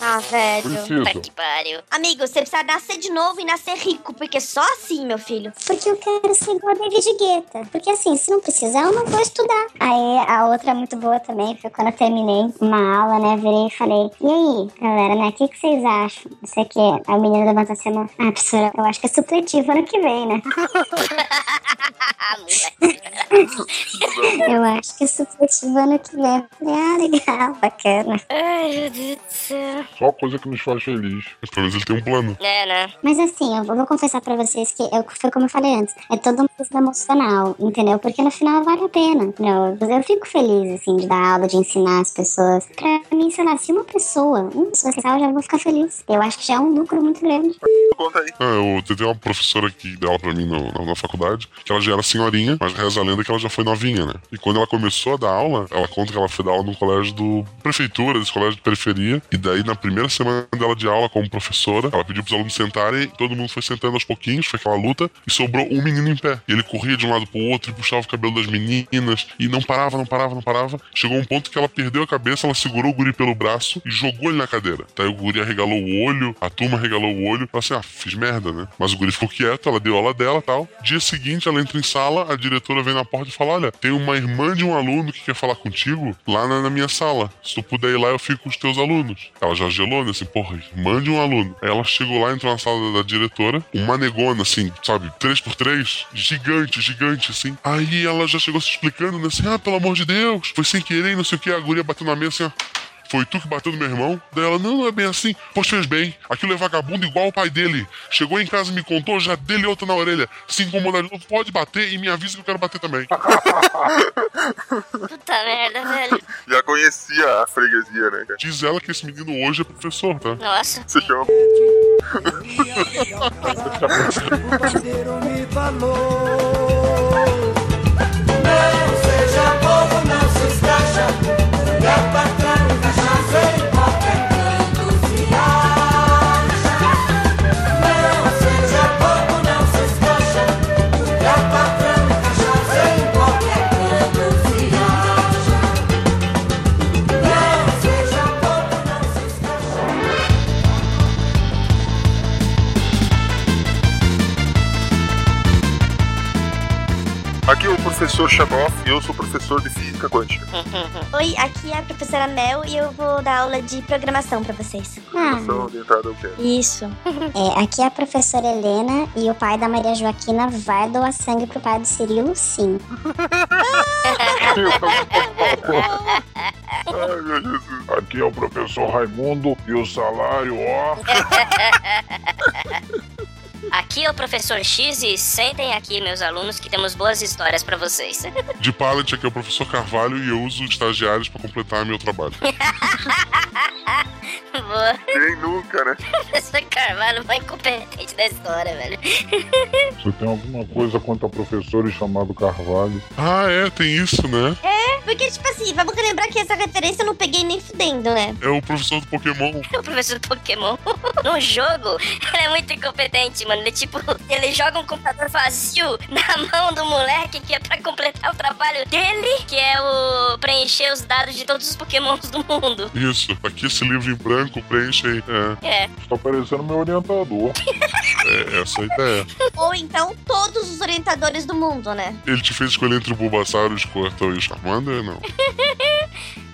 Ah, velho. Preciso. Puta que pariu. Amigo, você precisa nascer de novo e nascer rico, porque só assim, meu filho. Porque eu quero ser igual a David Guetta. Porque assim, se não precisar, eu não vou estudar. Aí a outra muito boa também foi quando eu terminei uma aula, né? Virei e falei: E aí, galera, né? O que, que vocês acham? Não sei o que. Aí o menino levantou assim a mão. Ah, professora, eu acho que é supletivo ano que vem, né? eu acho que é supletivo ano que vem. Ah, legal, bacana. Ai, meu Deus do céu. Só coisa que nos faz feliz. Mas menos ele tem um plano. É, né? Mas assim, eu vou confessar pra vocês que eu, foi como eu falei antes, é todo um coisa emocional, entendeu? Porque no final vale a pena, entendeu? Eu fico feliz, assim, de dar aula, de ensinar as pessoas. Pra mim, sei lá, se uma pessoa, uma pessoa aceitar, eu já vou ficar feliz. Eu acho que já é um lucro muito grande. Conta aí. Ah, eu tenho uma professora que deu aula pra mim no- na, na faculdade, que ela já era senhorinha, mas reza a lenda que ela já foi novinha, né? E quando ela começou a dar aula, ela conta que ela foi dar aula num colégio do prefeitura, desse colégio de periferia, e daí na primeira semana dela de aula como professora, ela pediu pros alunos sentarem, todo mundo foi sentando aos pouquinhos, foi aquela luta, e sobrou um menino em pé. E ele corria de um lado pro outro e puxava o cabelo das meninas, e não parava, não parava, não parava. Chegou um ponto que ela perdeu a cabeça, ela segurou o guri pelo braço e jogou ele na cadeira. Daí o guri arregalou o olho, a turma arregalou o olho, ela assim, ah, fiz merda, né? Mas o guri ficou quieto, ela deu aula dela tal. Dia seguinte, ela entra em sala, a diretora vem na porta e fala: Olha, tem uma irmã de um aluno que quer falar contigo lá na, na minha sala. Se tu puder ir lá, eu fico com os teus alunos. Ela já gelou, né? Assim, porra, irmã de um aluno. Aí ela chegou lá, entrou na sala da, da diretora, uma negona, assim, sabe, 3x3, gigante, gigante, assim. Aí ela já chegou se explicando, né? Assim, ah, pelo amor de Deus, foi sem querer, não sei o que. A guria bateu na mesa assim, ó. Foi tu que bateu no meu irmão? Daí ela, não, não é bem assim. Pois fez bem. Aquilo é vagabundo igual o pai dele. Chegou em casa e me contou, já dele outra na orelha. Se incomodar de novo, pode bater e me avisa que eu quero bater também. Puta merda, velho. Já conhecia a freguesia, né, cara? Diz ela que esse menino hoje é professor, tá? Nossa. Você chama. O bandeiro me falou. Não seja bobo, não se escracha. Aqui é o professor Chanoff e eu sou professor de física quântica. Oi, aqui é a professora Mel e eu vou dar aula de programação pra vocês. Ah, São orientada ao quê? Isso. é, aqui é a professora Helena e o pai da Maria Joaquina vai doar sangue pro pai do Cirilo, sim. Ai, meu Jesus. Aqui é o professor Raimundo e o salário, ó. Aqui é o professor X e sentem aqui, meus alunos, que temos boas histórias pra vocês. De pallet aqui é o professor Carvalho e eu uso estagiários pra completar meu trabalho. Boa. Quem nunca, né? Professor Carvalho, mais incompetente da história, velho. Você tem alguma coisa contra professores chamado Carvalho? Ah, é, tem isso, né? É, porque, tipo assim, vamos lembrar que essa referência eu não peguei nem fudendo, né? É o professor do Pokémon. O professor do Pokémon. No jogo, ele é muito incompetente, mano. Ele, tipo, ele joga um computador vazio na mão do moleque que é pra completar o trabalho dele, que é o preencher os dados de todos os Pokémons do mundo. Isso, aqui esse livro em branco preenche aí. É, É. Tá parecendo meu orientador. é essa a ideia. Ou então todos os orientadores do mundo, né? Ele te fez escolher entre o Bulbasaur, o Squirtle e o Charmander, não?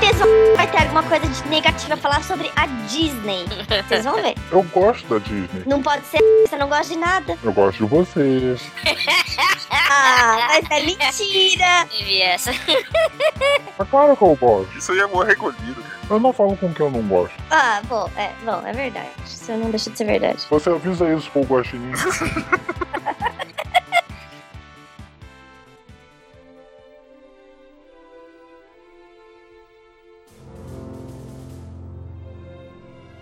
Certeza vai ter alguma coisa de negativa a falar sobre a Disney. Vocês vão ver. Eu gosto da Disney. Não pode ser, você não gosta de nada. Eu gosto de vocês. Ah, mas é mentira. Essa. É claro que eu gosto. Isso aí é amor recolhido. Eu não falo com quem eu não gosto. Ah, bom, é, bom, é verdade. Isso não deixa de ser verdade. Você avisa isso pro Guaxinim.